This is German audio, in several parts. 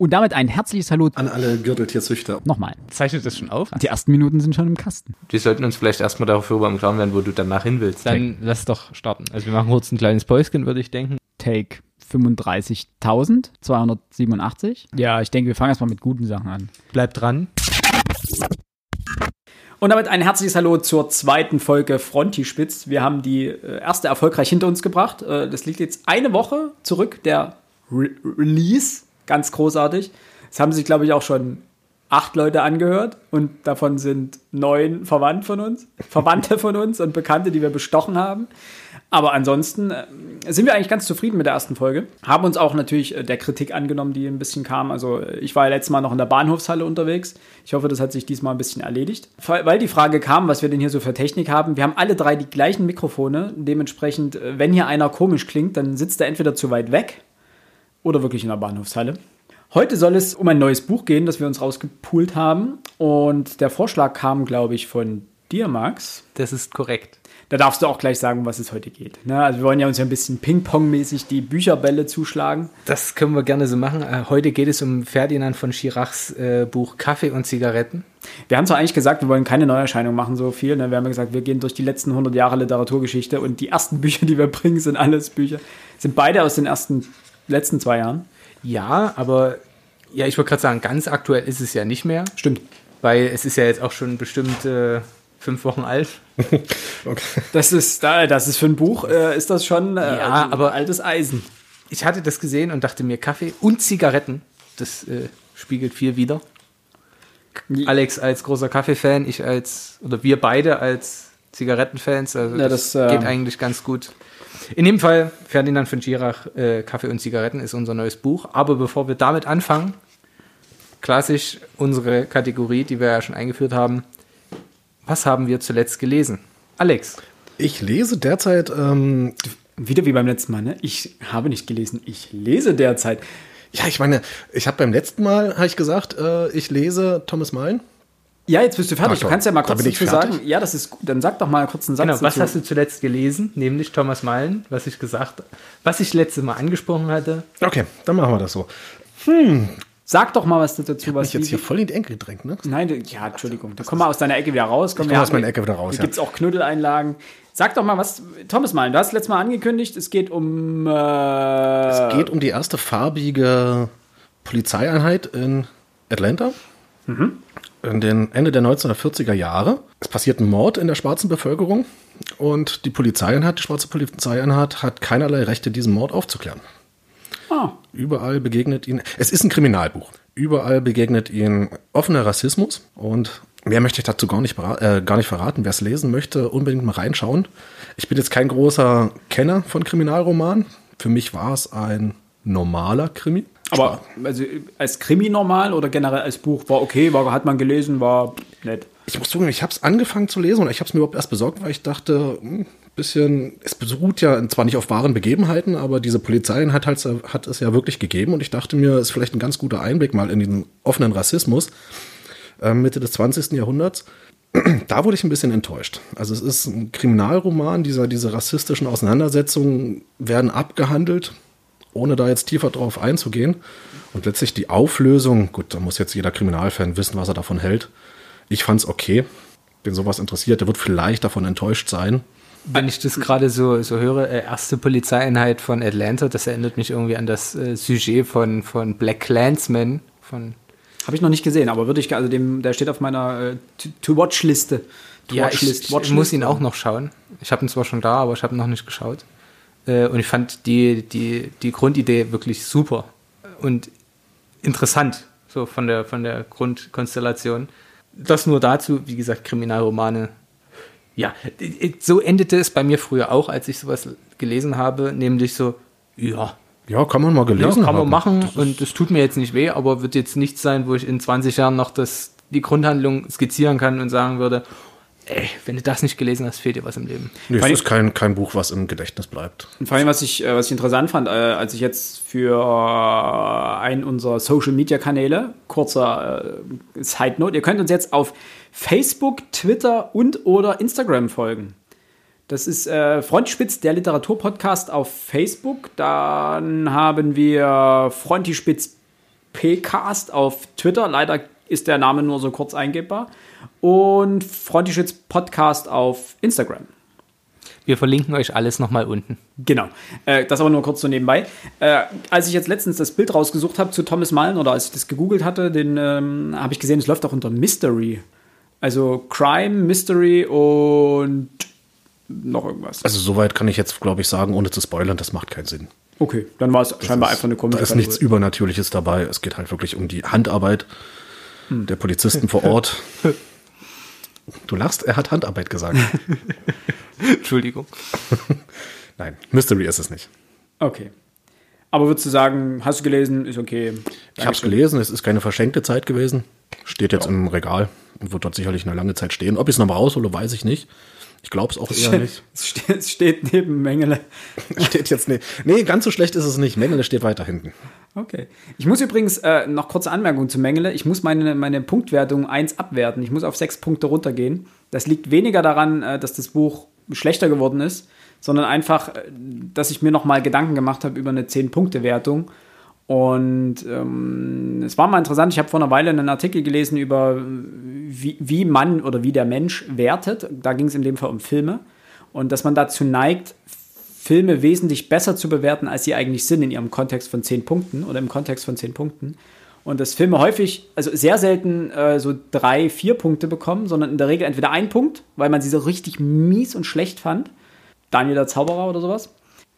Und damit ein herzliches Hallo an alle Gürteltierzüchter. Nochmal. Zeichnet das schon auf? Die ersten Minuten sind schon im Kasten. Wir sollten uns vielleicht erstmal darüber im Klaren werden, wo du danach hin willst. Dann lass doch starten. Also wir machen kurz ein kleines Päuschen, würde ich denken. Take 35.287. Ja, ich denke, wir fangen erstmal mit guten Sachen an. Bleibt dran. Und damit ein herzliches Hallo zur zweiten Folge Frontispitz. Wir haben die äh, erste erfolgreich hinter uns gebracht. Äh, das liegt jetzt eine Woche zurück, der Re Release. Ganz großartig. Es haben sich, glaube ich, auch schon acht Leute angehört und davon sind neun verwandt von uns, Verwandte von uns und Bekannte, die wir bestochen haben. Aber ansonsten äh, sind wir eigentlich ganz zufrieden mit der ersten Folge. Haben uns auch natürlich äh, der Kritik angenommen, die ein bisschen kam. Also äh, ich war ja letztes Mal noch in der Bahnhofshalle unterwegs. Ich hoffe, das hat sich diesmal ein bisschen erledigt. Weil die Frage kam, was wir denn hier so für Technik haben. Wir haben alle drei die gleichen Mikrofone. Dementsprechend, wenn hier einer komisch klingt, dann sitzt er entweder zu weit weg oder wirklich in der Bahnhofshalle. Heute soll es um ein neues Buch gehen, das wir uns rausgepoolt haben. Und der Vorschlag kam, glaube ich, von dir, Max. Das ist korrekt. Da darfst du auch gleich sagen, um was es heute geht. Ne? Also wir wollen ja uns ja ein bisschen Ping-Pong-mäßig die Bücherbälle zuschlagen. Das können wir gerne so machen. Äh, heute geht es um Ferdinand von Schirachs äh, Buch Kaffee und Zigaretten. Wir haben zwar eigentlich gesagt, wir wollen keine Neuerscheinung machen, so viel. Ne? Wir haben ja gesagt, wir gehen durch die letzten 100 Jahre Literaturgeschichte und die ersten Bücher, die wir bringen, sind alles Bücher. Sind beide aus den ersten letzten zwei Jahren. Ja, aber ja, ich wollte gerade sagen, ganz aktuell ist es ja nicht mehr. Stimmt. Weil es ist ja jetzt auch schon bestimmt äh, fünf Wochen alt. okay. Das ist, das ist für ein Buch, äh, ist das schon äh, ja, aber altes Eisen. Ich hatte das gesehen und dachte mir, Kaffee und Zigaretten, das äh, spiegelt viel wieder. Alex als großer Kaffee-Fan, ich als, oder wir beide als Zigarettenfans, also ja, das, das geht äh, eigentlich ganz gut. In dem Fall, Ferdinand von Girach, äh, Kaffee und Zigaretten ist unser neues Buch. Aber bevor wir damit anfangen, klassisch unsere Kategorie, die wir ja schon eingeführt haben. Was haben wir zuletzt gelesen? Alex. Ich lese derzeit. Ähm, Wieder wie beim letzten Mal, ne? Ich habe nicht gelesen, ich lese derzeit. Ja, ich meine, ich habe beim letzten Mal, habe ich gesagt, äh, ich lese Thomas Mann. Ja, jetzt bist du fertig. Ach, du kannst ja mal kurz dazu sagen. Ja, das ist gut. Dann sag doch mal kurz einen Satz. Genau, was dazu. hast du zuletzt gelesen? Nämlich Thomas Meilen, was ich gesagt, was ich letztes Mal angesprochen hatte. Okay, dann machen wir das so. Hm. Sag doch mal was dazu. Ich was jetzt hier voll in die Ecke gedrängt, ne? Nein, ja, Entschuldigung. Da komm mal aus deiner Ecke wieder raus. Komm, ich komm aus meiner Ecke wieder raus. Hier ja. gibt es auch Knuddeleinlagen. Sag doch mal was, Thomas Meilen, du hast letztes Mal angekündigt, es geht um. Äh es geht um die erste farbige Polizeieinheit in Atlanta. Mhm in den Ende der 1940er Jahre. Es passiert ein Mord in der schwarzen Bevölkerung und die Polizeieinheit, die schwarze Polizeieinheit, hat keinerlei Rechte, diesen Mord aufzuklären. Ah. Überall begegnet ihnen, es ist ein Kriminalbuch, überall begegnet ihnen offener Rassismus und mehr möchte ich dazu gar nicht, äh, gar nicht verraten. Wer es lesen möchte, unbedingt mal reinschauen. Ich bin jetzt kein großer Kenner von Kriminalromanen. Für mich war es ein normaler Krimi. Aber also als Krimi normal oder generell als Buch war okay, war, hat man gelesen, war nett. Ich muss zugeben, ich habe es angefangen zu lesen und ich habe es mir überhaupt erst besorgt, weil ich dachte, ein hm, bisschen, es beruht ja zwar nicht auf wahren Begebenheiten, aber diese Polizei hat, halt, hat es ja wirklich gegeben und ich dachte mir, es ist vielleicht ein ganz guter Einblick mal in den offenen Rassismus äh, Mitte des 20. Jahrhunderts. Da wurde ich ein bisschen enttäuscht. Also es ist ein Kriminalroman, dieser, diese rassistischen Auseinandersetzungen werden abgehandelt ohne da jetzt tiefer drauf einzugehen. Und letztlich die Auflösung, gut, da muss jetzt jeder Kriminalfan wissen, was er davon hält. Ich fand es okay. Wen sowas interessiert, der wird vielleicht davon enttäuscht sein. Wenn ich das gerade so, so höre, äh, erste Polizeieinheit von Atlanta, das erinnert mich irgendwie an das äh, Sujet von, von Black Clansman. Von Habe ich noch nicht gesehen, aber würde ich, also dem, der steht auf meiner äh, To-Watch-Liste. To ja, ich, ich muss ihn auch noch schauen. Ich habe ihn zwar schon da, aber ich habe ihn noch nicht geschaut. Äh, und ich fand die, die, die Grundidee wirklich super und interessant, so von der, von der Grundkonstellation. Das nur dazu, wie gesagt, Kriminalromane. Ja, so endete es bei mir früher auch, als ich sowas gelesen habe, nämlich so, ja. Ja, kann man mal gelesen ja, kann man machen und es tut mir jetzt nicht weh, aber wird jetzt nichts sein, wo ich in 20 Jahren noch das, die Grundhandlung skizzieren kann und sagen würde, ey, wenn du das nicht gelesen hast, fehlt dir was im Leben. Nee, es ist kein, kein Buch, was im Gedächtnis bleibt. Und vor allem, was ich, äh, was ich interessant fand, äh, als ich jetzt für äh, einen unserer Social Media Kanäle, kurzer Side Note, ihr könnt uns jetzt auf Facebook, Twitter und oder Instagram folgen. Das ist äh, Frontispitz, der Literaturpodcast auf Facebook. Dann haben wir Frontispitz FTPcast auf Twitter. Leider ist der Name nur so kurz eingebbar. Und Frontischütz Podcast auf Instagram. Wir verlinken euch alles nochmal unten. Genau. Äh, das aber nur kurz so nebenbei. Äh, als ich jetzt letztens das Bild rausgesucht habe zu Thomas Mullen oder als ich das gegoogelt hatte, den ähm, habe ich gesehen, es läuft auch unter Mystery. Also Crime, Mystery und noch irgendwas. Also soweit kann ich jetzt, glaube ich, sagen, ohne zu spoilern, das macht keinen Sinn. Okay, dann war es scheinbar ist, einfach eine Da komische ist nichts Übernatürliches dabei. Es geht halt wirklich um die Handarbeit der Polizisten vor Ort. Du lachst, er hat Handarbeit gesagt. Entschuldigung. Nein, Mystery ist es nicht. Okay. Aber würdest du sagen, hast du gelesen, ist okay. Ich habe es gelesen, es ist keine verschenkte Zeit gewesen. Steht jetzt im Regal und wird dort sicherlich eine lange Zeit stehen. Ob ich es nochmal raushole, weiß ich nicht. Ich glaube es auch eher nicht. Es steht, steht neben Mengele. Steht jetzt nicht. Nee, ganz so schlecht ist es nicht. Mengele steht weiter hinten. Okay. Ich muss übrigens äh, noch kurze Anmerkung zu Mengele. Ich muss meine, meine Punktwertung 1 abwerten. Ich muss auf 6 Punkte runtergehen. Das liegt weniger daran, äh, dass das Buch schlechter geworden ist, sondern einfach, äh, dass ich mir noch mal Gedanken gemacht habe über eine 10-Punkte-Wertung. Und ähm, es war mal interessant, ich habe vor einer Weile einen Artikel gelesen über, wie, wie man oder wie der Mensch wertet. Da ging es in dem Fall um Filme. Und dass man dazu neigt, Filme wesentlich besser zu bewerten, als sie eigentlich sind in ihrem Kontext von 10 Punkten oder im Kontext von 10 Punkten. Und dass Filme häufig, also sehr selten äh, so drei, vier Punkte bekommen, sondern in der Regel entweder ein Punkt, weil man sie so richtig mies und schlecht fand. Daniel der Zauberer oder sowas.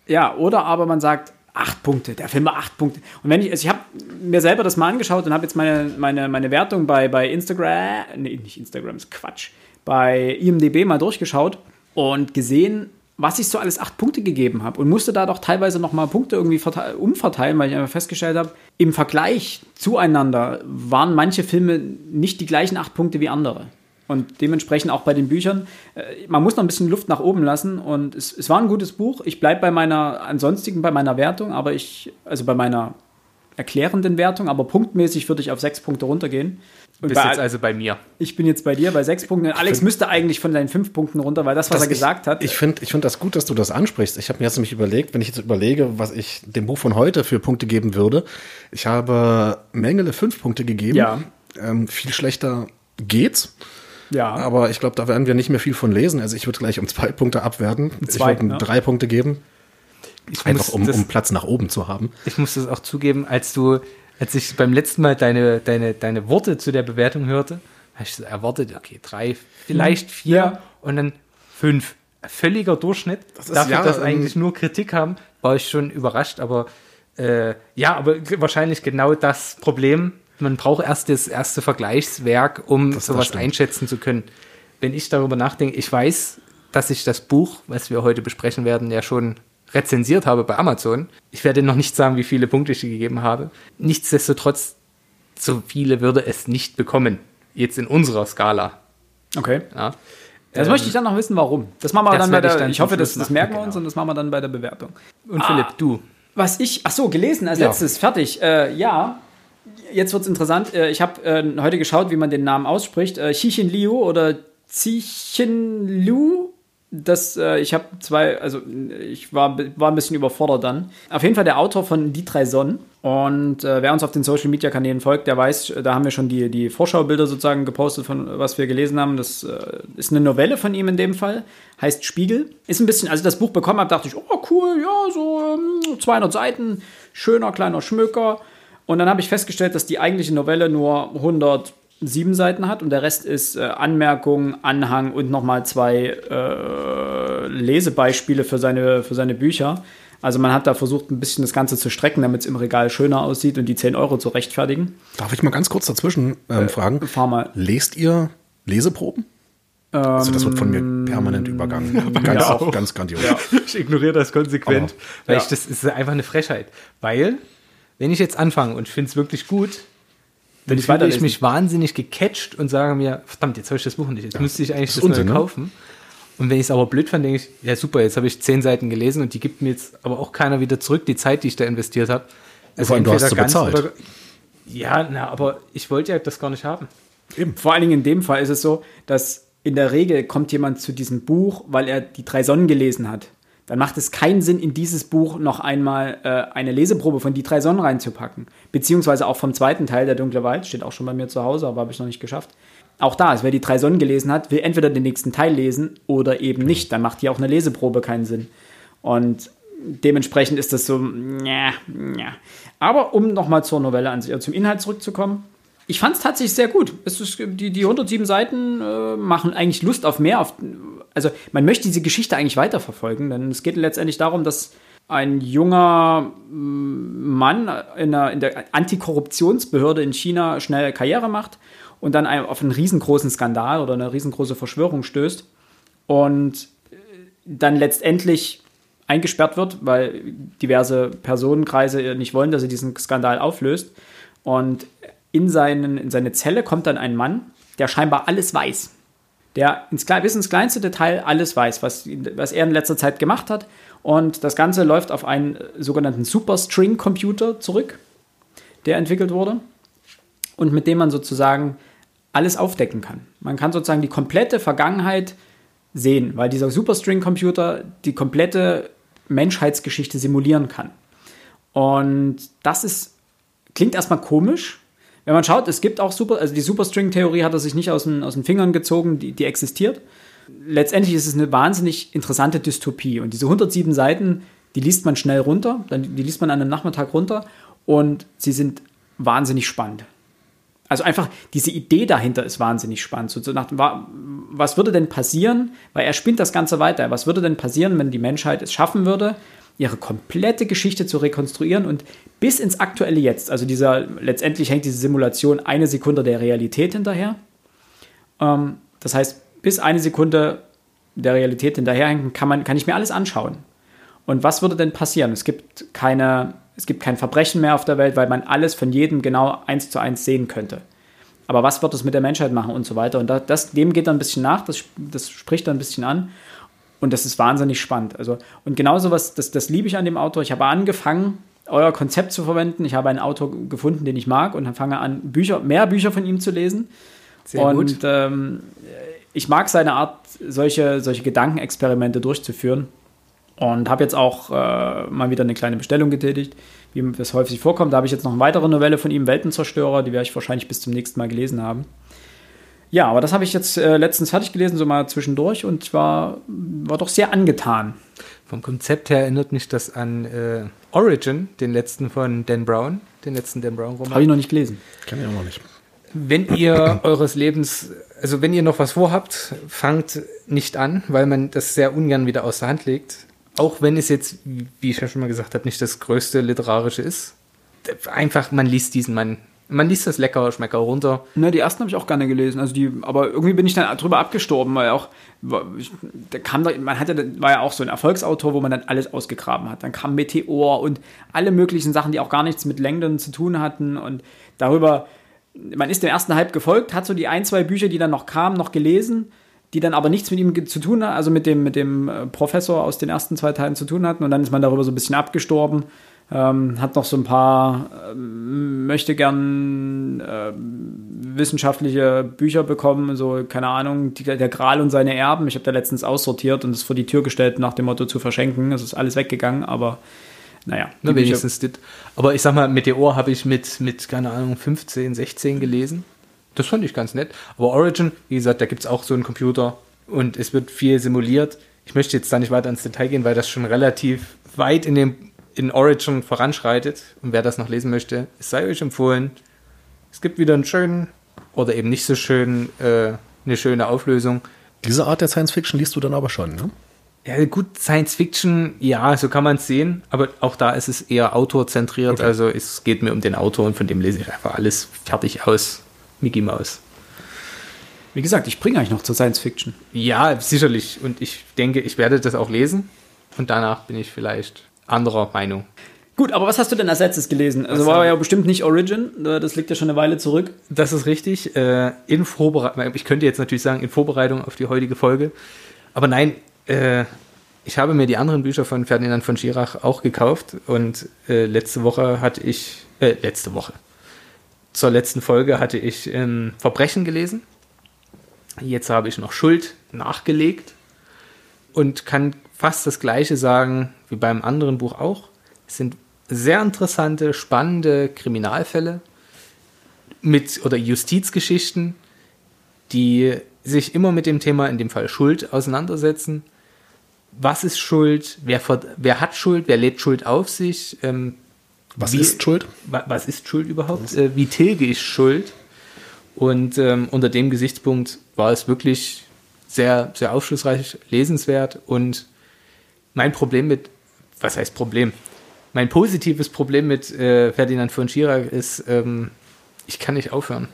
Ja, oder aber man sagt, acht Punkte, der Film war acht Punkte. Und wenn ich, also ich habe mir selber das mal angeschaut und habe jetzt meine, meine, meine Wertung bei, bei Instagram, nee, nicht Instagram, ist Quatsch, bei IMDB mal durchgeschaut und gesehen, was ich so alles acht Punkte gegeben habe und musste da doch teilweise noch mal Punkte irgendwie verte- umverteilen, weil ich einfach festgestellt habe, im Vergleich zueinander waren manche Filme nicht die gleichen acht Punkte wie andere. Und dementsprechend auch bei den Büchern. Äh, man muss noch ein bisschen Luft nach oben lassen. Und es, es war ein gutes Buch. Ich bleibe bei meiner, ansonsten bei meiner Wertung, aber ich, also bei meiner erklärenden Wertung, aber punktmäßig würde ich auf sechs Punkte runtergehen. Du Und bist jetzt also bei mir. ich bin jetzt bei dir bei sechs Punkten. Alex müsste eigentlich von deinen fünf Punkten runter, weil das, was er gesagt hat. Ich finde ich find das gut, dass du das ansprichst. Ich habe mir jetzt nämlich überlegt, wenn ich jetzt überlege, was ich dem Buch von heute für Punkte geben würde. Ich habe Mengele fünf Punkte gegeben. Ja. Ähm, viel schlechter geht's. ja. Aber ich glaube, da werden wir nicht mehr viel von lesen. Also ich würde gleich um zwei Punkte abwerten. ich zwei, würde ne? drei Punkte geben. Ich Einfach muss um, das- um Platz nach oben zu haben. Ich muss das auch zugeben, als du, als ich beim letzten Mal deine, deine, deine Worte zu der Bewertung hörte, habe ich so erwartet, okay, drei, vielleicht vier Ja. und dann fünf. Völliger Durchschnitt. ist Dafür, ja, dass ähm, eigentlich nur Kritik haben, war ich schon überrascht, aber äh, ja, aber wahrscheinlich genau das Problem. Man braucht erst das erste Vergleichswerk, um das sowas stimmt. einschätzen zu können. Wenn ich darüber nachdenke, ich weiß, dass ich das Buch, was wir heute besprechen werden, ja schon rezensiert habe bei Amazon. Ich werde noch nicht sagen, wie viele Punkte ich gegeben habe. Nichtsdestotrotz, so viele würde es nicht bekommen. Jetzt in unserer Skala. Okay. Ja. Das möchte ich dann noch wissen, warum. Das machen wir das dann bei werde ich der. dann Ich, hoffe, das, das merken wir genau. uns und das machen wir dann bei der Bewertung. Und Philipp, du. Was ich, ach so, gelesen als Ja. letztes, fertig. Äh, ja, jetzt wird's interessant. Äh, ich habe äh, heute geschaut, wie man den Namen ausspricht. Äh, Xixin Liu oder Zixin Liu. Das, äh, ich habe zwei, also ich war, war ein bisschen überfordert dann. Auf jeden Fall der Autor von Die drei Sonnen. Und äh, wer uns auf den Social Media Kanälen folgt, der weiß, äh, da haben wir schon die, die Vorschaubilder sozusagen gepostet, von was wir gelesen haben. Das äh, ist eine Novelle von ihm in dem Fall, heißt Spiegel. Ist ein bisschen, als ich das Buch bekommen habe, dachte ich, oh cool, ja, so ähm, 200 Seiten, schöner kleiner Schmöker. Und dann habe ich festgestellt, dass die eigentliche Novelle nur 107 Seiten hat und der Rest ist äh, Anmerkung, Anhang und nochmal zwei äh, Lesebeispiele für seine, für seine Bücher. Also man hat da versucht, ein bisschen das Ganze zu strecken, damit es im Regal schöner aussieht und die 10 Euro zu rechtfertigen. Darf ich mal ganz kurz dazwischen ähm, fragen? Fahr mal. Lest ihr Leseproben? also das wird von mir permanent übergangen. Ganz, auch. ganz grandios. Ich ignoriere das konsequent, Aber, weil ja. ich das ist einfach eine Frechheit. Weil, wenn ich jetzt anfange und finde es wirklich gut, dann ich fühle ich mich wahnsinnig gecatcht und sage mir, verdammt, jetzt habe ich das Buch nicht. Jetzt müsste ich eigentlich ist das Unsinn, neu ne? kaufen. Und wenn ich es aber blöd fand, denke ich, ja super, jetzt habe ich zehn Seiten gelesen und die gibt mir jetzt aber auch keiner wieder zurück, die Zeit, die ich da investiert habe. Also Vor allem, du hast entweder sie bezahlt. oder- ja, na, aber ich wollte ja das gar nicht haben. Vor allen Dingen in dem Fall ist es so, dass in der Regel kommt jemand zu diesem Buch, weil er die drei Sonnen gelesen hat. Dann macht es keinen Sinn, in dieses Buch noch einmal äh, eine Leseprobe von Die drei Sonnen reinzupacken. Beziehungsweise auch vom zweiten Teil, Der dunkle Wald, steht auch schon bei mir zu Hause, aber habe ich noch nicht geschafft. Auch da ist, wer die drei Sonnen gelesen hat, will entweder den nächsten Teil lesen oder eben nicht. Dann macht hier auch eine Leseprobe keinen Sinn. Und dementsprechend ist das so, ja, ja. Aber um nochmal zur Novelle an sich, zum Inhalt zurückzukommen, ich fand es tatsächlich sehr gut. Es ist, die, die 107 Seiten äh, machen eigentlich Lust auf mehr. Auf, also man möchte diese Geschichte eigentlich weiterverfolgen, denn es geht letztendlich darum, dass ein junger mm, Mann in der, in der Antikorruptionsbehörde in China schnell Karriere macht und dann auf einen riesengroßen Skandal oder eine riesengroße Verschwörung stößt und dann letztendlich eingesperrt wird, weil diverse Personenkreise nicht wollen, dass er diesen Skandal auflöst. Und in, seinen, in seine Zelle kommt dann ein Mann, der scheinbar alles weiß. Der ins, bis ins kleinste Detail alles weiß, was, was er in letzter Zeit gemacht hat. Und das Ganze läuft auf einen sogenannten Superstring-Computer zurück, der entwickelt wurde. Und mit dem man sozusagen alles aufdecken kann. Man kann sozusagen die komplette Vergangenheit sehen, weil dieser Superstring-Computer die komplette Menschheitsgeschichte simulieren kann. Und das ist, klingt erstmal komisch, wenn man schaut, es gibt auch Super, also die Superstring-Theorie hat er sich nicht aus den, aus den Fingern gezogen, die, die existiert. Letztendlich ist es eine wahnsinnig interessante Dystopie. Und diese 107 Seiten, die liest man schnell runter, dann, die liest man an einem Nachmittag runter und sie sind wahnsinnig spannend. Also einfach diese Idee dahinter ist wahnsinnig spannend. So, nach, was würde denn passieren, weil er spinnt das Ganze weiter, was würde denn passieren, wenn die Menschheit es schaffen würde, ihre komplette Geschichte zu rekonstruieren und bis ins aktuelle Jetzt, also dieser, letztendlich hängt diese Simulation eine Sekunde der Realität hinterher. Ähm, das heißt, bis eine Sekunde der Realität hinterherhängen, kann, man, kann ich mir alles anschauen. Und was würde denn passieren? Es gibt keine, es gibt kein Verbrechen mehr auf der Welt, weil man alles von jedem genau eins zu eins sehen könnte. Aber was wird es mit der Menschheit machen und so weiter? Und das, dem geht dann ein bisschen nach, das, das spricht dann ein bisschen an. Und das ist wahnsinnig spannend. Also, und genauso was, das, das liebe ich an dem Autor. Ich habe angefangen, euer Konzept zu verwenden. Ich habe einen Autor gefunden, den ich mag und dann fange an, Bücher, mehr Bücher von ihm zu lesen. Sehr und gut. Ähm, ich mag seine Art, solche, solche Gedankenexperimente durchzuführen. Und habe jetzt auch äh, mal wieder eine kleine Bestellung getätigt, wie das häufig vorkommt. Da habe ich jetzt noch eine weitere Novelle von ihm, Weltenzerstörer, die werde ich wahrscheinlich bis zum nächsten Mal gelesen haben. Ja, aber das habe ich jetzt äh, letztens fertig gelesen, so mal zwischendurch und war, war doch sehr angetan. Vom Konzept her erinnert mich das an äh, Origin, den letzten von Dan Brown, den letzten Dan Brown Roman. Habe ich noch nicht gelesen. Kann ich auch noch nicht. Wenn ihr eures Lebens, also wenn ihr noch was vorhabt, fangt nicht an, weil man das sehr ungern wieder aus der Hand legt. Auch wenn es jetzt, wie ich ja schon mal gesagt habe, nicht das größte literarische ist. Einfach, man liest diesen Mann man liest das lecker, schmecker runter. Ne, die ersten habe ich auch gerne gelesen. Also die, aber irgendwie bin ich dann drüber abgestorben, weil auch, der kam da, man hatte, war ja auch so ein Erfolgsautor, wo man dann alles ausgegraben hat. Dann kam Meteor und alle möglichen Sachen, die auch gar nichts mit Langdon zu tun hatten. Und darüber, man ist dem ersten Hype gefolgt, hat so die ein, zwei Bücher, die dann noch kamen, noch gelesen, die dann aber nichts mit ihm zu tun hatten, also mit dem, mit dem äh, Professor aus den ersten zwei Teilen zu tun hatten. Und dann ist man darüber so ein bisschen abgestorben. Ähm, hat noch so ein paar, ähm, möchte gern äh, wissenschaftliche Bücher bekommen, so, keine Ahnung, die, der Gral und seine Erben. Ich habe da letztens aussortiert und es vor die Tür gestellt nach dem Motto zu verschenken. Es ist alles weggegangen, aber naja. Na, wenigstens das. Aber ich sag mal, Meteor habe ich mit, mit, keine Ahnung, 15, 16 gelesen. Das fand ich ganz nett. Aber Origin, wie gesagt, da gibt es auch so einen Computer und es wird viel simuliert. Ich möchte jetzt da nicht weiter ins Detail gehen, weil das schon relativ weit in dem in Origin voranschreitet. Und wer das noch lesen möchte, es sei euch empfohlen. Es gibt wieder einen schönen oder eben nicht so schön, äh, eine schöne Auflösung. Diese Art der Science Fiction liest du dann aber schon, ne? Ja, gut, Science Fiction, ja, so kann man es sehen, aber auch da ist es eher autorzentriert. Okay. Also es geht mir um den Autor und von dem lese ich einfach alles fertig aus. Mickey Mouse. Wie gesagt, ich bringe euch noch zur Science Fiction. Ja, sicherlich. Und ich denke, ich werde das auch lesen. Und danach bin ich vielleicht anderer Meinung. Gut, aber was hast du denn als letztes gelesen? Also was war ja bestimmt nicht Origin, äh, das liegt ja schon eine Weile zurück. Das ist richtig. Äh, in Vorbereitung, ich könnte jetzt natürlich sagen, in Vorbereitung auf die heutige Folge. Aber nein, äh, ich habe mir die anderen Bücher von Ferdinand von Schirach auch gekauft und letzte Woche hatte ich, äh, letzte Woche, zur letzten Folge hatte ich ähm, Verbrechen gelesen. Jetzt habe ich noch Schuld nachgelegt und kann fast das gleiche sagen wie beim anderen Buch auch. Es sind sehr interessante, spannende Kriminalfälle mit oder Justizgeschichten, die sich immer mit dem Thema, in dem Fall Schuld, auseinandersetzen. Was ist Schuld? Wer, wer hat Schuld? Wer lädt Schuld auf sich? Ähm, Was wie- ist Schuld? wa- was ist Schuld überhaupt? Äh, wie tilge ich Schuld? Und ähm, unter dem Gesichtspunkt war es wirklich sehr, sehr aufschlussreich, lesenswert. Und mein Problem mit, was heißt Problem? Mein positives Problem mit äh, Ferdinand von Schirach ist, ähm, ich kann nicht aufhören.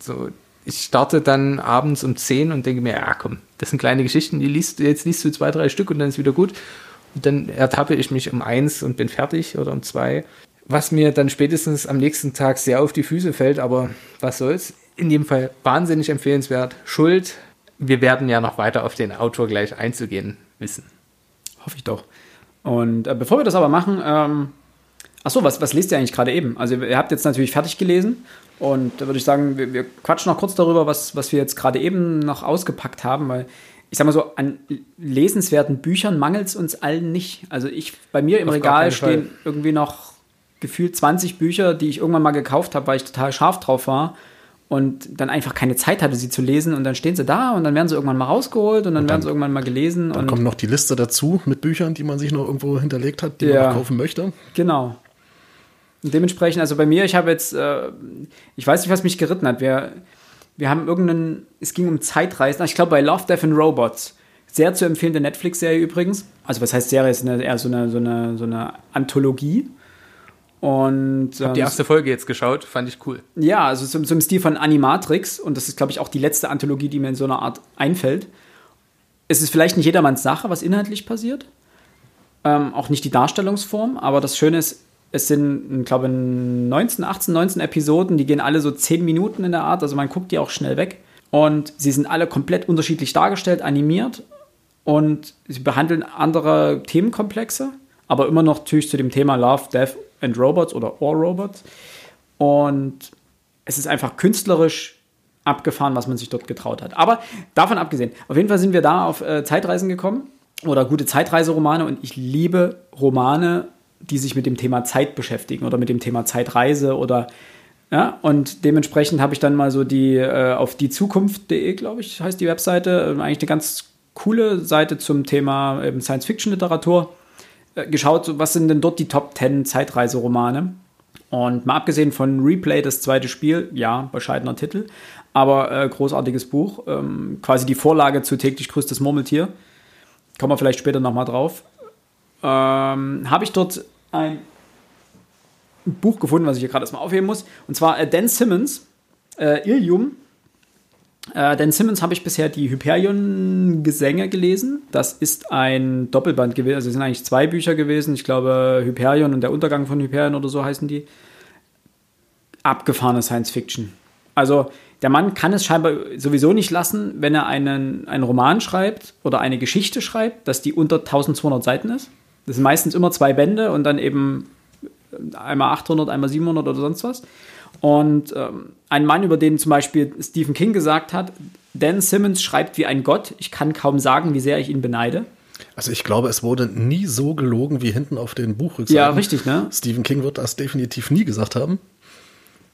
So, ich starte dann abends um 10 und denke mir, ja komm, das sind kleine Geschichten, die liest, du- jetzt liest du zwei, drei Stück und dann ist wieder gut. Und dann ertappe ich mich um eins und bin fertig oder um zwei. Was mir dann spätestens am nächsten Tag sehr auf die Füße fällt, aber was soll's. In jedem Fall wahnsinnig empfehlenswert. Schuld. Wir werden ja noch weiter auf den Autor gleich einzugehen wissen. Hoffe ich doch. Und äh, bevor wir das aber machen, ähm, ach so, was, was lest ihr eigentlich gerade eben? Also ihr habt jetzt natürlich fertig gelesen und da würde ich sagen, wir, wir quatschen noch kurz darüber, was, was wir jetzt gerade eben noch ausgepackt haben, weil ich sag mal so, an lesenswerten Büchern mangelt es uns allen nicht. Also ich, bei mir im Auf Regal keinen Fall. stehen irgendwie noch gefühlt 20 Bücher, die ich irgendwann mal gekauft habe, weil ich total scharf drauf war und dann einfach keine Zeit hatte, sie zu lesen und dann stehen sie da und dann werden sie irgendwann mal rausgeholt und dann, werden sie irgendwann mal gelesen. Dann kommt noch die Liste dazu mit Büchern, die man sich noch irgendwo hinterlegt hat, die Ja. man kaufen möchte. Genau. Und dementsprechend, also bei mir, ich habe jetzt, äh, ich weiß nicht, was mich geritten hat. Wir, wir haben irgendeinen, es ging um Zeitreisen. Ich glaube bei Love, Death and Robots. Sehr zu empfehlende Netflix-Serie übrigens. Also was heißt Serie? Ist eine, eher so eine, so eine, so eine Anthologie. Und ähm, Die erste Folge jetzt geschaut, fand ich cool. ja, also so, so im Stil von Animatrix. Und das ist, glaube ich, auch die letzte Anthologie, die mir in so einer Art einfällt. Es ist vielleicht nicht jedermanns Sache, was inhaltlich passiert. Ähm, auch nicht die Darstellungsform. Aber das Schöne ist, es sind, ich glaube, 19, 18, 19 Episoden. Die gehen alle so 10 Minuten in der Art. Also man guckt die auch schnell weg. Und sie sind alle komplett unterschiedlich dargestellt, animiert. Und sie behandeln andere Themenkomplexe. Aber immer noch natürlich zu dem Thema Love, Death and Robots oder All Robots. Und es ist einfach künstlerisch abgefahren, was man sich dort getraut hat. Aber davon abgesehen, auf jeden Fall sind wir da auf äh, Zeitreisen gekommen oder gute Zeitreiseromane und ich liebe Romane, die sich mit dem Thema Zeit beschäftigen oder mit dem Thema Zeitreise oder ja, und dementsprechend habe ich dann mal so die äh, auf diezukunft.de, glaube ich, heißt die Webseite, äh, eigentlich eine ganz coole Seite zum Thema ähm, Science-Fiction-Literatur geschaut, so, was sind denn dort die Top 10 Zeitreiseromane? Und mal abgesehen von Replay, das zweite Spiel, ja, bescheidener Titel, aber äh, großartiges Buch, ähm, quasi die Vorlage zu täglich grüßt das Murmeltier. Kommen wir vielleicht später nochmal drauf. Ähm, Habe ich dort ein Buch gefunden, was ich hier gerade erstmal aufheben muss, und zwar äh, Dan Simmons, äh, Ilium. Äh, Dan Simmons habe ich bisher die Hyperion-Gesänge gelesen. Das ist ein Doppelband gewesen. Also es sind eigentlich zwei Bücher gewesen. Ich glaube, Hyperion und der Untergang von Hyperion oder so heißen die. Abgefahrene Science Fiction. Also der Mann kann es scheinbar sowieso nicht lassen, wenn er einen, einen Roman schreibt oder eine Geschichte schreibt, dass die unter 1200 Seiten ist. Das sind meistens immer zwei Bände und dann eben einmal 800, einmal 700 oder sonst was. Und ähm, ein Mann, über den zum Beispiel Stephen King gesagt hat, Dan Simmons schreibt wie ein Gott. Ich kann kaum sagen, wie sehr ich ihn beneide. Also ich glaube, es wurde nie so gelogen wie hinten auf den Buchrückseiten. Ja, richtig, ne? Stephen King wird das definitiv nie gesagt haben.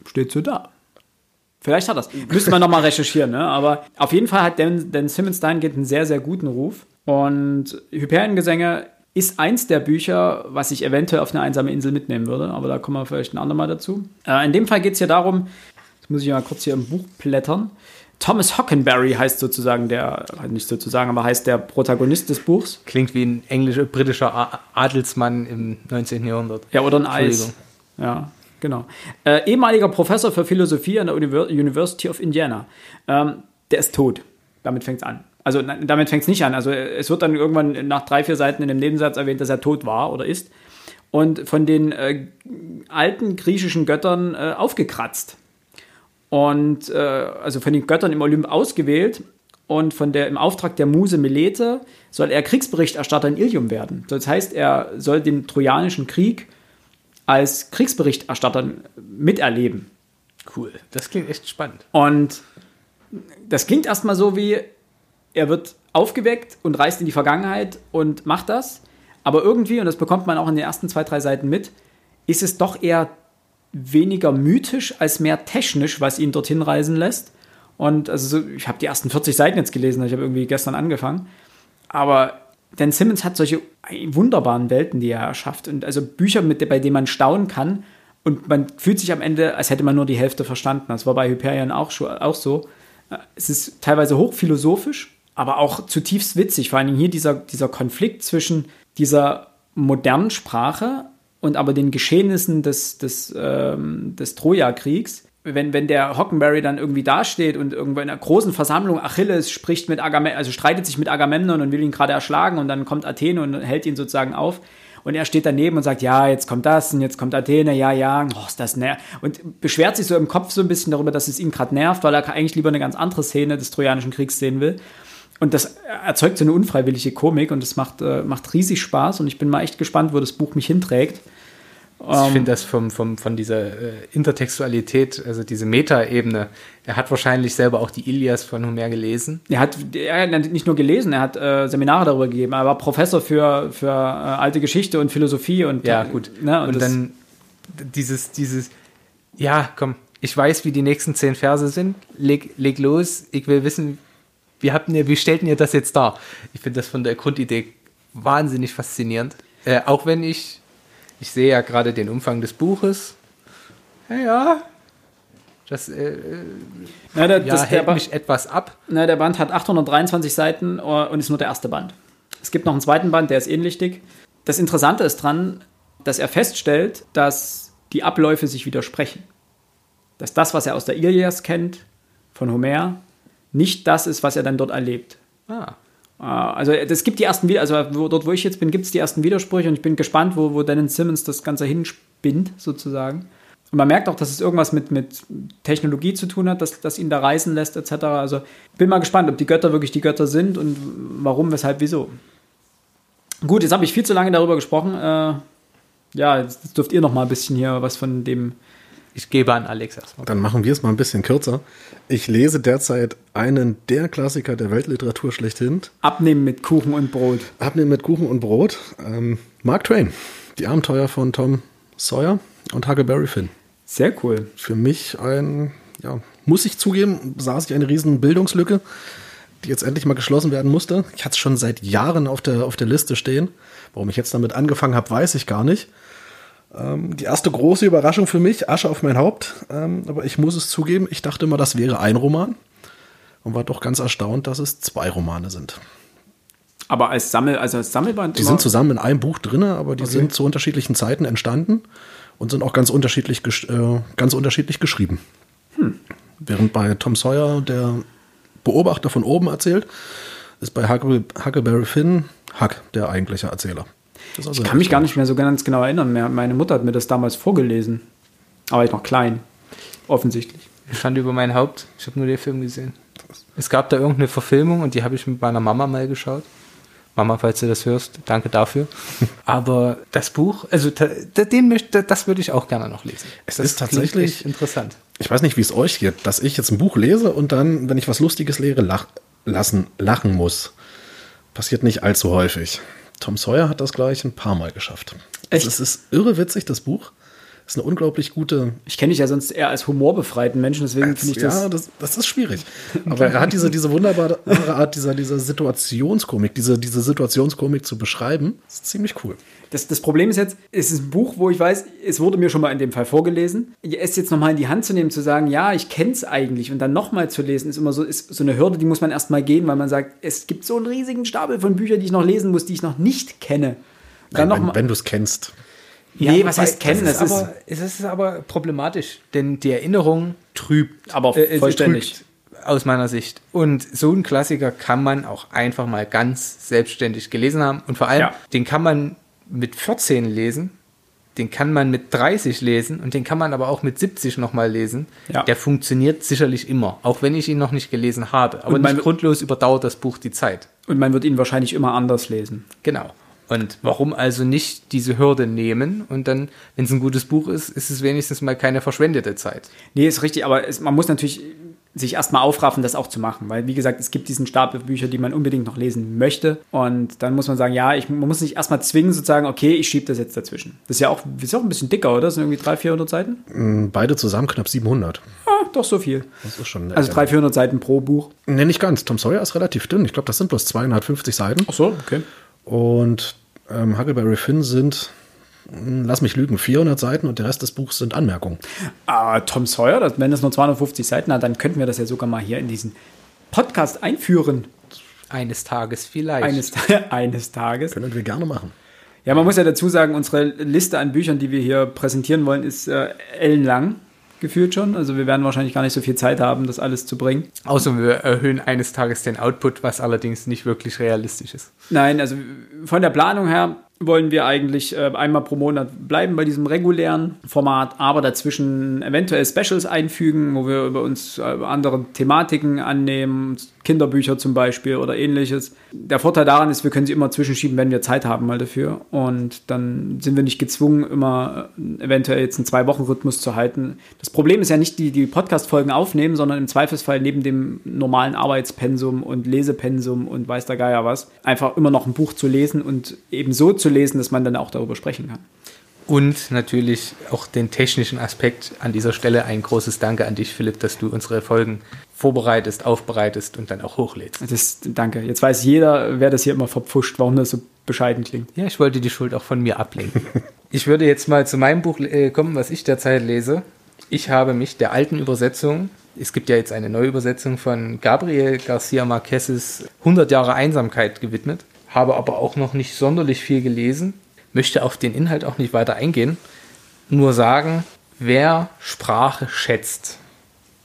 Steht so da. Vielleicht hat das. Müsste man nochmal recherchieren, ne? Aber auf jeden Fall hat Dan, Dan Simmons dahingehend einen sehr, sehr guten Ruf. Und Hyperion-Gesänge ist eins der Bücher, was ich eventuell auf eine einsame Insel mitnehmen würde. Aber da kommen wir vielleicht ein andermal dazu. Äh, in dem Fall geht es hier darum, jetzt muss ich mal kurz hier im Buch blättern. Thomas Hockenberry heißt sozusagen der, nicht sozusagen, aber heißt der Protagonist des Buchs. Klingt wie ein englischer, britischer Adelsmann im 19. Jahrhundert. Ja, oder ein Eis. Ja, genau. Äh, ehemaliger Professor für Philosophie an der Univer University of Indiana. Ähm, der ist tot. Damit fängt es an. Also damit fängt es nicht an. Also es wird dann irgendwann nach drei, vier Seiten in dem Nebensatz erwähnt, dass er tot war oder ist. Und von den äh, alten griechischen Göttern äh, aufgekratzt. Und äh, also von den Göttern im Olymp ausgewählt. Und von der, im Auftrag der Muse Melete soll er Kriegsberichterstatter in Ilium werden. Das heißt, er soll den Trojanischen Krieg als Kriegsberichterstatter miterleben. Cool. Das klingt echt spannend. Und das klingt erstmal so wie, er wird aufgeweckt und reist in die Vergangenheit und macht das. Aber irgendwie, und das bekommt man auch in den ersten zwei, drei Seiten mit, ist es doch eher weniger mythisch als mehr technisch, was ihn dorthin reisen lässt. Und also so, ich habe die ersten 40 Seiten jetzt gelesen, ich habe irgendwie gestern angefangen. Aber Dan Simmons hat solche wunderbaren Welten, die er erschafft. Und also Bücher, mit, bei denen man staunen kann. Und man fühlt sich am Ende, als hätte man nur die Hälfte verstanden. Das war bei Hyperion auch, auch so. Es ist teilweise hochphilosophisch, aber auch zutiefst witzig. Vor allem hier dieser, dieser Konflikt zwischen dieser modernen Sprache und aber den Geschehnissen des, des, ähm, des Troja-Kriegs wenn, wenn der Hockenberry dann irgendwie dasteht und irgendwo in einer großen Versammlung Achilles spricht mit Agamemnon, also streitet sich mit Agamemnon und will ihn gerade erschlagen und dann kommt Athene und hält ihn sozusagen auf. Und er steht daneben und sagt, ja, jetzt kommt das und jetzt kommt Athene, ja, ja, oh, ist das nervt. Und beschwert sich so im Kopf so ein bisschen darüber, dass es ihn gerade nervt, weil er eigentlich lieber eine ganz andere Szene des Trojanischen Kriegs sehen will. Und das erzeugt so eine unfreiwillige Komik und das macht, äh, macht riesig Spaß und ich bin mal echt gespannt, wo das Buch mich hinträgt. Ich um, finde das vom, vom, von dieser äh, Intertextualität, also diese Meta-Ebene, er hat wahrscheinlich selber auch die Ilias von Homer gelesen. Er hat, er hat nicht nur gelesen, er hat äh, Seminare darüber gegeben. Er war Professor für, für äh, alte Geschichte und Philosophie. und Ja, gut. Ne, und, und dann dieses, dieses, ja, komm, ich weiß, wie die nächsten zehn Verse sind, leg, leg los, ich will wissen, wie, habt ihr, wie stellt ihr das jetzt dar? Ich finde das von der Grundidee wahnsinnig faszinierend. Äh, auch wenn ich ich sehe ja gerade den Umfang des Buches. Ja, ja. Das äh, na, der, ja, das, hält mich etwas ab. Na, der Band hat 823 Seiten äh, und ist nur der erste Band. Es gibt noch einen zweiten Band, der ist ähnlich dick. Das Interessante ist dran, dass er feststellt, dass die Abläufe sich widersprechen. Dass das, was er aus der Ilias kennt, von Homer, nicht das ist, was er dann dort erlebt. Ah. Ah, also es gibt die ersten, also dort wo ich jetzt bin, gibt es die ersten Widersprüche und ich bin gespannt, wo, wo Dennis Simmons das Ganze hinspinnt, sozusagen. Und man merkt auch, dass es irgendwas mit, mit Technologie zu tun hat, dass, dass ihn da reisen lässt, etc. Also bin mal gespannt, ob die Götter wirklich die Götter sind und warum, weshalb, wieso. Gut, jetzt habe ich viel zu lange darüber gesprochen. Äh, ja, jetzt dürft ihr noch mal ein bisschen hier was von dem ich gebe an Alex erstmal. Dann machen wir es mal ein bisschen kürzer. Ich lese derzeit einen der Klassiker der Weltliteratur schlechthin. Abnehmen mit Kuchen und Brot. Abnehmen mit Kuchen und Brot. Ähm, Mark Twain. Die Abenteuer von Tom Sawyer und Huckleberry Finn. Sehr cool. Für mich ein, ja, muss ich zugeben, saß ich eine riesen Bildungslücke, die jetzt endlich mal geschlossen werden musste. Ich hatte es schon seit Jahren auf der, auf der Liste stehen. Warum ich jetzt damit angefangen habe, weiß ich gar nicht. Ähm, die erste große Überraschung für mich, Asche auf mein Haupt. Ähm, aber ich muss es zugeben, ich dachte immer, das wäre ein Roman. Und war doch ganz erstaunt, dass es zwei Romane sind. Aber als, Sammel, also als Sammelband? Die sind zusammen in einem Buch drin, aber die okay. sind zu unterschiedlichen Zeiten entstanden und sind auch ganz unterschiedlich, äh, ganz unterschiedlich geschrieben. Hm. Während bei Tom Sawyer der Beobachter von oben erzählt, ist bei Huckleberry Finn Huck der eigentliche Erzähler. Also ich kann mich gar nicht mehr so ganz genau erinnern. Meine Mutter hat mir das damals vorgelesen. Aber ich noch klein. Offensichtlich. Ich stand über mein Haupt. Ich habe nur den Film gesehen. Es gab da irgendeine Verfilmung und die habe ich mit meiner Mama mal geschaut. Mama, falls du das hörst, danke dafür. Aber das Buch, also den, das würde ich auch gerne noch lesen. Es das ist tatsächlich interessant. Ich weiß nicht, wie es euch geht, dass ich jetzt ein Buch lese und dann, wenn ich was Lustiges lehre, lach, lassen, lachen muss. Passiert nicht allzu häufig. Tom Sawyer hat das gleich ein paar Mal geschafft. Echt? Es ist irre witzig, das Buch. Das ist eine unglaublich gute. Ich kenne dich ja sonst eher als humorbefreiten Menschen, deswegen finde ich das. Ja, das, das ist schwierig. Aber er hat diese, diese wunderbare Art dieser, dieser Situationskomik, diese, diese Situationskomik zu beschreiben. Das ist ziemlich cool. Das, das Problem ist jetzt, es ist ein Buch, wo ich weiß, es wurde mir schon mal in dem Fall vorgelesen. Es jetzt nochmal in die Hand zu nehmen, zu sagen, ja, ich kenne es eigentlich und dann nochmal zu lesen, ist immer so, ist so eine Hürde, die muss man erstmal gehen, weil man sagt, es gibt so einen riesigen Stapel von Büchern, die ich noch lesen muss, die ich noch nicht kenne. Nein, wenn, wenn du es kennst. Ja, nee, was heißt kennen? Es ist, aber, es ist aber problematisch, denn die Erinnerung trübt. Aber äh, vollständig. Trübt aus meiner Sicht. Und so einen Klassiker kann man auch einfach mal ganz selbstständig gelesen haben. Und vor allem, ja. den kann man mit 14 lesen, den kann man mit 30 lesen und den kann man aber auch mit 70 nochmal lesen. Ja. Der funktioniert sicherlich immer, auch wenn ich ihn noch nicht gelesen habe. Aber und nicht grundlos überdauert das Buch die Zeit. Und man wird ihn wahrscheinlich immer anders lesen. Genau. Und warum also nicht diese Hürde nehmen und dann, wenn es ein gutes Buch ist, ist es wenigstens mal keine verschwendete Zeit. Nee, ist richtig, aber es, man muss natürlich sich erstmal aufraffen, das auch zu machen. Weil, wie gesagt, es gibt diesen Stapel Bücher, die man unbedingt noch lesen möchte. Und dann muss man sagen, ja, ich, man muss nicht erstmal zwingen, sozusagen, okay, ich schiebe das jetzt dazwischen. Das ist ja auch, ist auch ein bisschen dicker, oder? Das sind irgendwie 300, 400 Seiten? Mm, Beide zusammen knapp 700. Ah, doch so viel. Das ist schon. Also 300, 400 Seiten pro Buch. Nee, nicht ganz. Tom Sawyer ist relativ dünn. Ich glaube, das sind bloß 250 Seiten. Ach so, okay. Und ähm, Huckleberry Finn sind, lass mich lügen, 400 Seiten und der Rest des Buchs sind Anmerkungen. Ah, Tom Sawyer, das, wenn es nur 250 Seiten hat, dann könnten wir das ja sogar mal hier in diesen Podcast einführen. Eines Tages vielleicht. Eines, eines Tages. Können wir gerne machen. Ja, man muss ja dazu sagen, unsere Liste an Büchern, die wir hier präsentieren wollen, ist äh, ellenlang gefühlt schon. Also wir werden wahrscheinlich gar nicht so viel Zeit haben, das alles zu bringen. Außer wir erhöhen eines Tages den Output, was allerdings nicht wirklich realistisch ist. Nein, also von der Planung her wollen wir eigentlich äh, einmal pro Monat bleiben bei diesem regulären Format, aber dazwischen eventuell Specials einfügen, wo wir über uns äh, andere Thematiken annehmen, Kinderbücher zum Beispiel oder ähnliches. Der Vorteil daran ist, wir können sie immer zwischenschieben, wenn wir Zeit haben mal dafür. Und dann sind wir nicht gezwungen, immer äh, eventuell jetzt einen Zwei-Wochen-Rhythmus zu halten. Das Problem ist ja nicht die, die Podcast-Folgen aufnehmen, sondern im Zweifelsfall neben dem normalen Arbeitspensum und Lesepensum und weiß der Geier was, einfach immer noch ein Buch zu lesen und eben so zu lesen, dass man dann auch darüber sprechen kann. Und natürlich auch den technischen Aspekt an dieser Stelle ein großes Danke an dich, Philipp, dass du unsere Folgen vorbereitest, aufbereitest und dann auch hochlädst. Das, danke. Jetzt weiß jeder, wer das hier immer verpfuscht, warum das so bescheiden klingt. Ja, ich wollte die Schuld auch von mir ablenken. ich würde jetzt mal zu meinem Buch äh, kommen, was ich derzeit lese. Ich habe mich der alten Übersetzung, es gibt ja jetzt eine neue Übersetzung von Gabriel Garcia Marquez's 100 Jahre Einsamkeit gewidmet, habe aber auch noch nicht sonderlich viel gelesen, möchte auf den Inhalt auch nicht weiter eingehen, nur sagen, wer Sprache schätzt,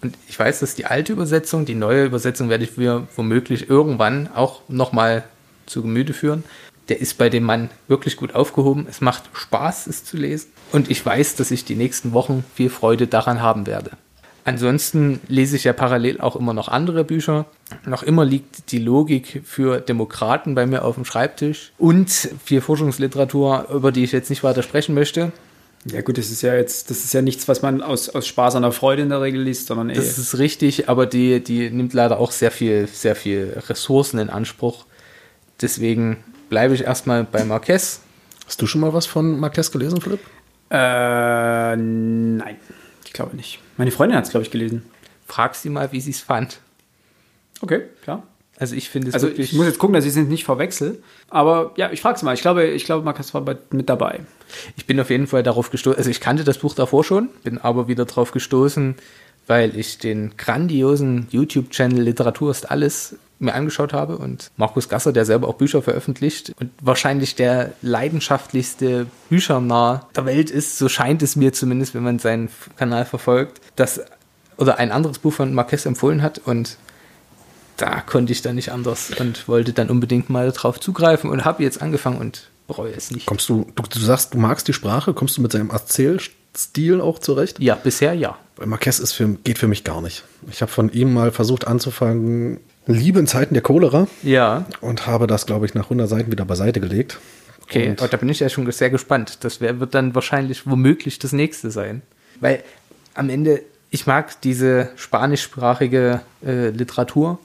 und ich weiß, dass die alte Übersetzung, die neue Übersetzung werde ich mir womöglich irgendwann auch nochmal zu Gemüte führen. Der ist bei dem Mann wirklich gut aufgehoben. Es macht Spaß, es zu lesen. Und ich weiß, dass ich die nächsten Wochen viel Freude daran haben werde. Ansonsten lese ich ja parallel auch immer noch andere Bücher. Noch immer liegt die Logik für Demokraten bei mir auf dem Schreibtisch und viel Forschungsliteratur, über die ich jetzt nicht weiter sprechen möchte. Ja gut, das ist ja jetzt, das ist ja nichts, was man aus, aus Spaß an der Freude in der Regel liest, sondern eh. Das ist richtig, aber die, die nimmt leider auch sehr viel, sehr viel Ressourcen in Anspruch. Deswegen bleibe ich erstmal bei Marquez. Hast du schon mal was von Marquez gelesen, Philipp? Äh, nein, ich glaube nicht. Meine Freundin hat es, glaube ich, gelesen. Frag sie mal, wie sie es fand. Okay, klar. Also ich finde es Also wirklich. ich muss jetzt gucken, dass ich es nicht verwechsel. Aber ja, ich frage es mal. Ich glaube, ich glaube, Markus war mit dabei. Ich bin auf jeden Fall darauf gestoßen, also ich kannte das Buch davor schon, bin aber wieder darauf gestoßen, weil ich den grandiosen YouTube-Channel Literatur ist alles mir angeschaut habe und Markus Gasser, der selber auch Bücher veröffentlicht und wahrscheinlich der leidenschaftlichste Büchernah der Welt ist, so scheint es mir zumindest, wenn man seinen Kanal verfolgt, dass oder ein anderes Buch von Marquez empfohlen hat und da konnte ich dann nicht anders und wollte dann unbedingt mal drauf zugreifen und habe jetzt angefangen und bereue es nicht. Kommst du, du, du sagst, du magst die Sprache, kommst du mit seinem Erzählstil auch zurecht? Ja, bisher ja. Marquez ist für, geht für mich gar nicht. Ich habe von ihm mal versucht anzufangen, Liebe in Zeiten der Cholera Ja, und habe das, glaube ich, nach 100 Seiten wieder beiseite gelegt. okay. Und- Aber da bin ich ja schon sehr gespannt. Das wär, wird dann wahrscheinlich womöglich das nächste sein. Weil am Ende, ich mag diese spanischsprachige äh, Literatur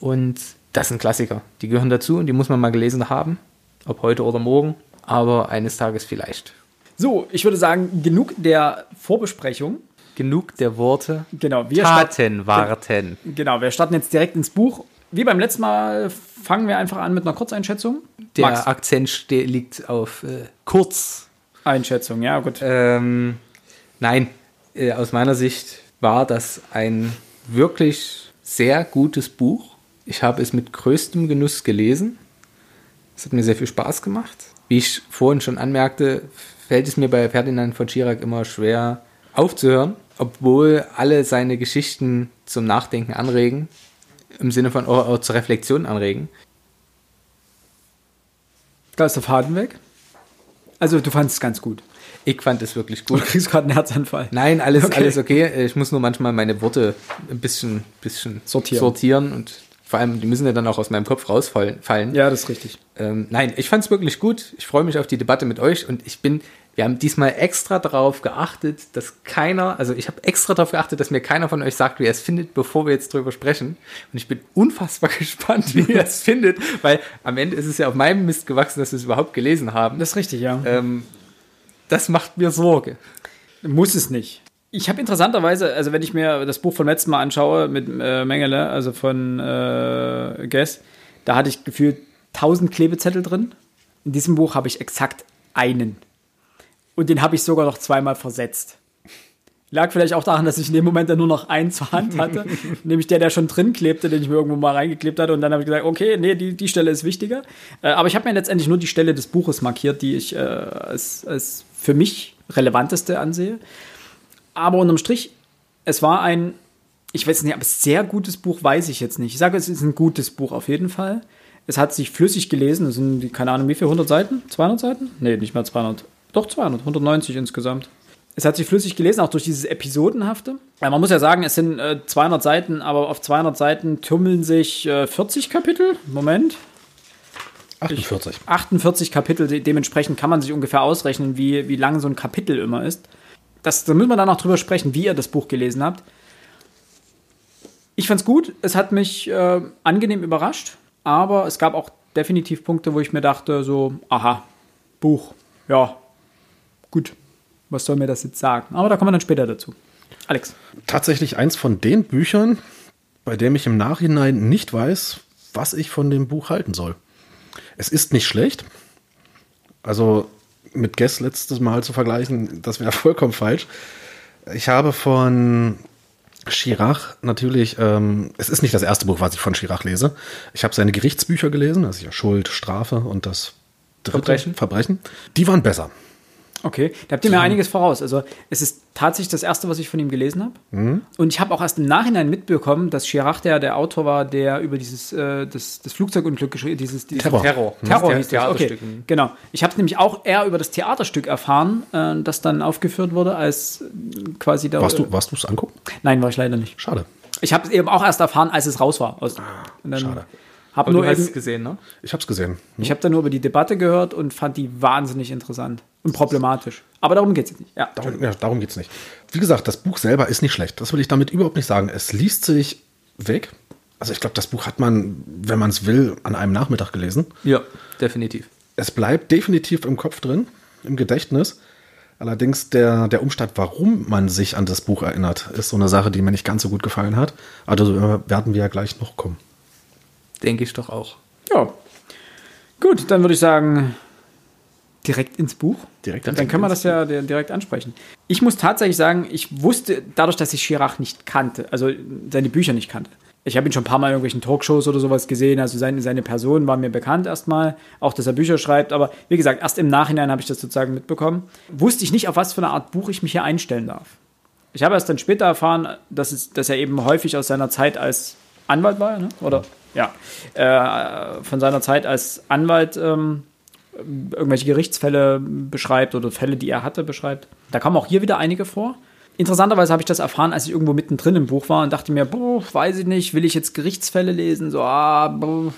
und das sind Klassiker. Die gehören dazu und die muss man mal gelesen haben. Ob heute oder morgen, aber eines Tages vielleicht. So, ich würde sagen, genug der Vorbesprechung. Genug der Worte. Genau, wir starten, Taten warten. genau, wir starten jetzt direkt ins Buch. Wie beim letzten Mal fangen wir einfach an mit einer Kurzeinschätzung. Der Max, Akzent liegt auf äh, kurz. Einschätzung, ja, gut. Ähm, nein, äh, aus meiner Sicht war das ein wirklich sehr gutes Buch. Ich habe es mit größtem Genuss gelesen. Es hat mir sehr viel Spaß gemacht. Wie ich vorhin schon anmerkte, fällt es mir bei Ferdinand von Schirach immer schwer aufzuhören, obwohl alle seine Geschichten zum Nachdenken anregen, im Sinne von auch, auch zur Reflexion anregen. Da ist der Faden weg. Also, du fandest es ganz gut. Ich fand es wirklich Du gut. kriegst gerade einen Herzanfall. Nein, alles Okay. alles okay. Ich muss nur manchmal meine Worte ein bisschen, bisschen Sortieren. sortieren und vor allem, die müssen ja dann auch aus meinem Kopf rausfallen. Fallen. Ja, das ist richtig. Ähm, nein, ich fand es wirklich gut. Ich freue mich auf die Debatte mit euch und ich bin Wir haben diesmal extra darauf geachtet, dass keiner, also ich habe extra darauf geachtet, dass mir keiner von euch sagt, wie er es findet, bevor wir jetzt drüber sprechen. Und ich bin unfassbar gespannt, wie ihr es findet, weil am Ende ist es ja auf meinem Mist gewachsen, dass wir es überhaupt gelesen haben. Das ist richtig, ja. Ähm, das macht mir Sorge. Muss es nicht. Ich habe interessanterweise, also wenn ich mir das Buch von letztem Mal anschaue mit äh, Mengele, also von äh, Guess, da hatte ich gefühlt 1000 Klebezettel drin. In diesem Buch habe ich exakt einen. Und den habe ich sogar noch zweimal versetzt. Lag vielleicht auch daran, dass ich in dem Moment dann nur noch einen zur Hand hatte, nämlich der, der schon drin klebte, den ich mir irgendwo mal reingeklebt hatte. Und dann habe ich gesagt, okay, nee, die, die Stelle ist wichtiger. Äh, aber ich habe mir letztendlich nur die Stelle des Buches markiert, die ich äh, als, als für mich relevanteste ansehe. Aber unterm Strich, es war ein, ich weiß nicht, aber sehr gutes Buch weiß ich jetzt nicht. Ich sage, es ist ein gutes Buch auf jeden Fall. Es hat sich flüssig gelesen. Es sind, keine Ahnung, wie viel, 100 Seiten? 200 Seiten? Nee, nicht mehr 200. Doch 200, 190 insgesamt. Es hat sich flüssig gelesen, auch durch dieses Episodenhafte. Man muss ja sagen, es sind äh, 200 Seiten, aber auf 200 Seiten tummeln sich äh, 40 Kapitel. Moment. 48. 48 Kapitel, de dementsprechend kann man sich ungefähr ausrechnen, wie, wie lang so ein Kapitel immer ist. Das, da müssen wir dann auch drüber sprechen, wie ihr das Buch gelesen habt. Ich fand's gut, es hat mich äh, angenehm überrascht, aber es gab auch definitiv Punkte, wo ich mir dachte, so, aha, Buch, ja, gut, was soll mir das jetzt sagen? Aber da kommen wir dann später dazu. Alex. Tatsächlich eins von den Büchern, bei dem ich im Nachhinein nicht weiß, was ich von dem Buch halten soll. Es ist nicht schlecht. Also mit Guess letztes Mal zu vergleichen, das wäre vollkommen falsch. Ich habe von Chirac natürlich, ähm, es ist nicht das erste Buch, was ich von Chirac lese. Ich habe seine Gerichtsbücher gelesen, also ja Schuld, Strafe und das dritte Verbrechen. Verbrechen. Die waren besser. Okay, da habt ihr mir einiges voraus. Also es ist tatsächlich das erste, was ich von ihm gelesen habe. Mhm. Und ich habe auch erst im Nachhinein mitbekommen, dass Chirac der, der Autor war, der über dieses äh, das, das Flugzeugunglück geschrieben dieses, dieses Terror. Terror. Terror hieß das. Okay, Theaterstück. Mhm. genau. Ich habe es nämlich auch eher über das Theaterstück erfahren, äh, das dann aufgeführt wurde, als äh, quasi da. Warst du, warst du es angucken? Nein, war ich leider nicht. Schade. Ich habe es eben auch erst erfahren, als es raus war. Aus, und dann schade. Hab Aber nur du hast es gesehen, ne? Ich habe es gesehen. ich habe dann nur über die Debatte gehört und fand die wahnsinnig interessant und problematisch. Aber darum geht es jetzt nicht. Ja, Darum, ja, darum geht es nicht. Wie gesagt, das Buch selber ist nicht schlecht. Das will ich damit überhaupt nicht sagen. Es liest sich weg. Also ich glaube, das Buch hat man, wenn man es will, an einem Nachmittag gelesen. Ja, definitiv. Es bleibt definitiv im Kopf drin, im Gedächtnis. Allerdings der, der Umstand, warum man sich an das Buch erinnert, ist so eine Sache, die mir nicht ganz so gut gefallen hat. Also äh, werden wir ja gleich noch kommen. Denke ich doch auch. Ja. Gut, dann würde ich sagen, direkt ins Buch. Direkt Dann können wir das ja di- direkt ansprechen. Ich muss tatsächlich sagen, ich wusste, dadurch, dass ich Chirac nicht kannte, also seine Bücher nicht kannte. Ich habe ihn schon ein paar Mal in irgendwelchen Talkshows oder sowas gesehen, also seine, seine Person war mir bekannt erstmal, auch dass er Bücher schreibt, aber wie gesagt, erst im Nachhinein habe ich das sozusagen mitbekommen. Wusste ich nicht, auf was für eine Art Buch ich mich hier einstellen darf. Ich habe erst dann später erfahren, dass, es, dass er eben häufig aus seiner Zeit als Anwalt war, ne? oder? Ja, äh, von seiner Zeit als Anwalt ähm, irgendwelche Gerichtsfälle beschreibt oder Fälle, die er hatte, beschreibt. Da kommen auch hier wieder einige vor. Interessanterweise habe ich das erfahren, als ich irgendwo mittendrin im Buch war und dachte mir, boah, weiß ich nicht, will ich jetzt Gerichtsfälle lesen? So, ah, boah.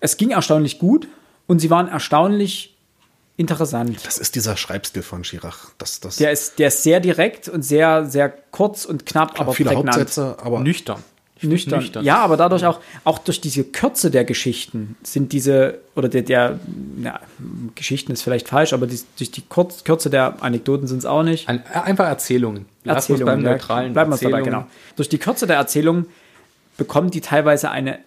Es ging erstaunlich gut und sie waren erstaunlich interessant. Das ist dieser Schreibstil von Chirac. Das, das Der ist, der ist sehr direkt und sehr, sehr kurz und knapp, aber viele prägnant. Hauptsätze, aber Nüchtern. Nüchtern. Nüchtern. Ja, aber dadurch auch, auch durch diese Kürze der Geschichten sind diese, oder der, der ja, Geschichten ist vielleicht falsch, aber die, durch die Kurz, Kürze der Anekdoten sind es auch nicht. Ein, äh, einfach Erzählungen. Lass uns beim neutralen Bleiben wir dabei, Erzählungen. genau. Durch die Kürze der Erzählung bekommen die teilweise eine,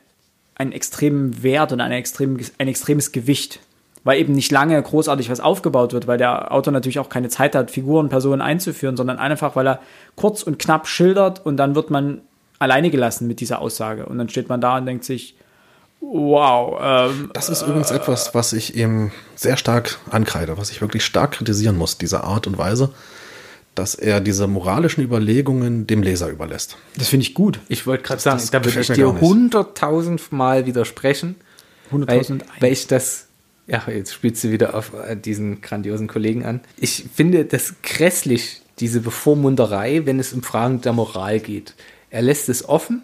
einen extremen Wert und eine extrem, ein extremes Gewicht. Weil eben nicht lange großartig was aufgebaut wird, weil der Autor natürlich auch keine Zeit hat, Figuren, Personen einzuführen, sondern einfach, weil er kurz und knapp schildert und dann wird man alleine gelassen mit dieser Aussage. Und dann steht man da und denkt sich, wow, ähm, Das ist übrigens etwas, was ich ihm sehr stark ankreide, was ich wirklich stark kritisieren muss, diese Art und Weise, dass er diese moralischen Überlegungen dem Leser überlässt. das finde ich gut. Ich wollte gerade sagen, das da würde ich dir hunderttausendmal widersprechen. Weil, 100.000 weil ich das, ja, jetzt spielst du wieder auf äh, diesen grandiosen Kollegen an. Ich finde das grässlich, diese Bevormunderei, wenn es um Fragen der Moral geht. Er lässt es offen.